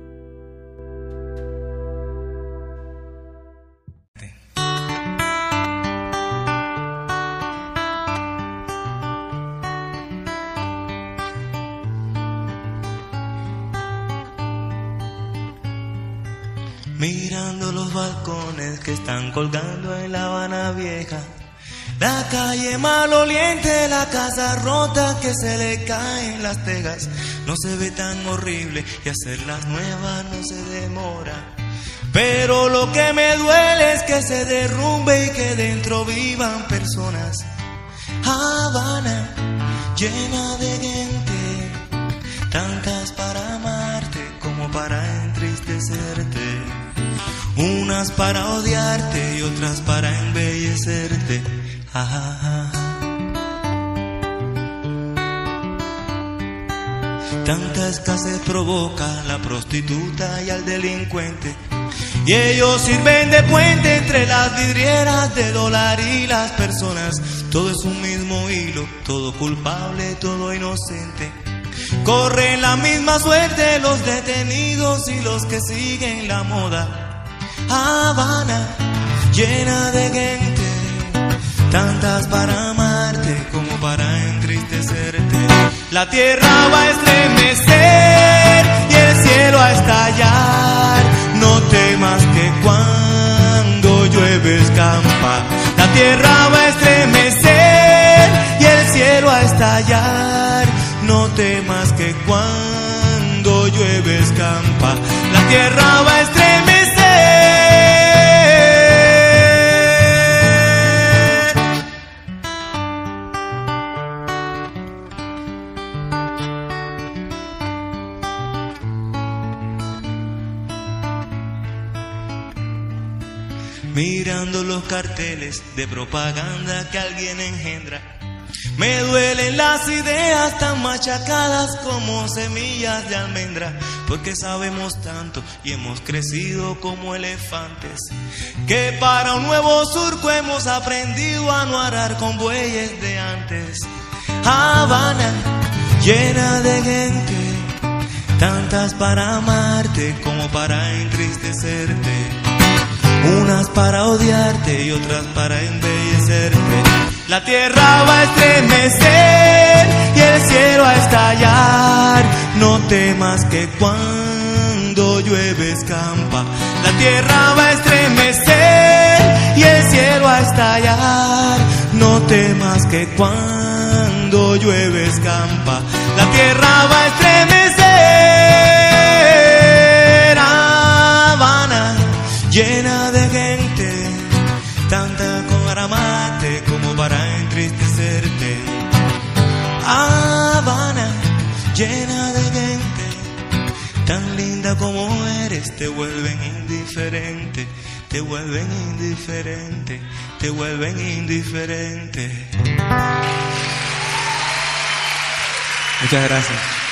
Mirando los balcones que están colgando en La Habana Vieja. La calle maloliente, la casa rota que se le caen las tejas. No se ve tan horrible y hacerlas nuevas no se demora. Pero lo que me duele es que se derrumbe y que dentro vivan personas. Habana llena de gente, tantas para amarte como para entristecerte. Unas para odiarte y otras para embellecerte. Ah, ah, ah. Tanta escasez provoca la prostituta y al delincuente. Y ellos sirven de puente entre las vidrieras de dólar y las personas. Todo es un mismo hilo, todo culpable, todo inocente. Corren la misma suerte los detenidos y los que siguen la moda. Habana, llena de gente, tantas para amarte como para entristecerte. La tierra va a estremecer y el cielo a estallar. No temas que cuando llueve escampa, la tierra va a estremecer y el cielo a estallar. No temas que cuando llueve escampa, la tierra va a estremecer. Los carteles de propaganda que alguien engendra. Me duelen las ideas tan machacadas como semillas de almendra, porque sabemos tanto y hemos crecido como elefantes, que para un nuevo surco hemos aprendido a no arar con bueyes de antes. Habana, llena de gente, tantas para amarte como para entristecerte unas para odiarte y otras para embellecerte. La tierra va a estremecer y el cielo a estallar. No temas que cuando llueve escampa. La tierra va a estremecer y el cielo a estallar. No temas que cuando llueve escampa. La tierra va a estremecer. Habana llena llena de gente, tan linda como eres, te vuelven indiferente, te vuelven indiferente, te vuelven indiferente. Muchas gracias.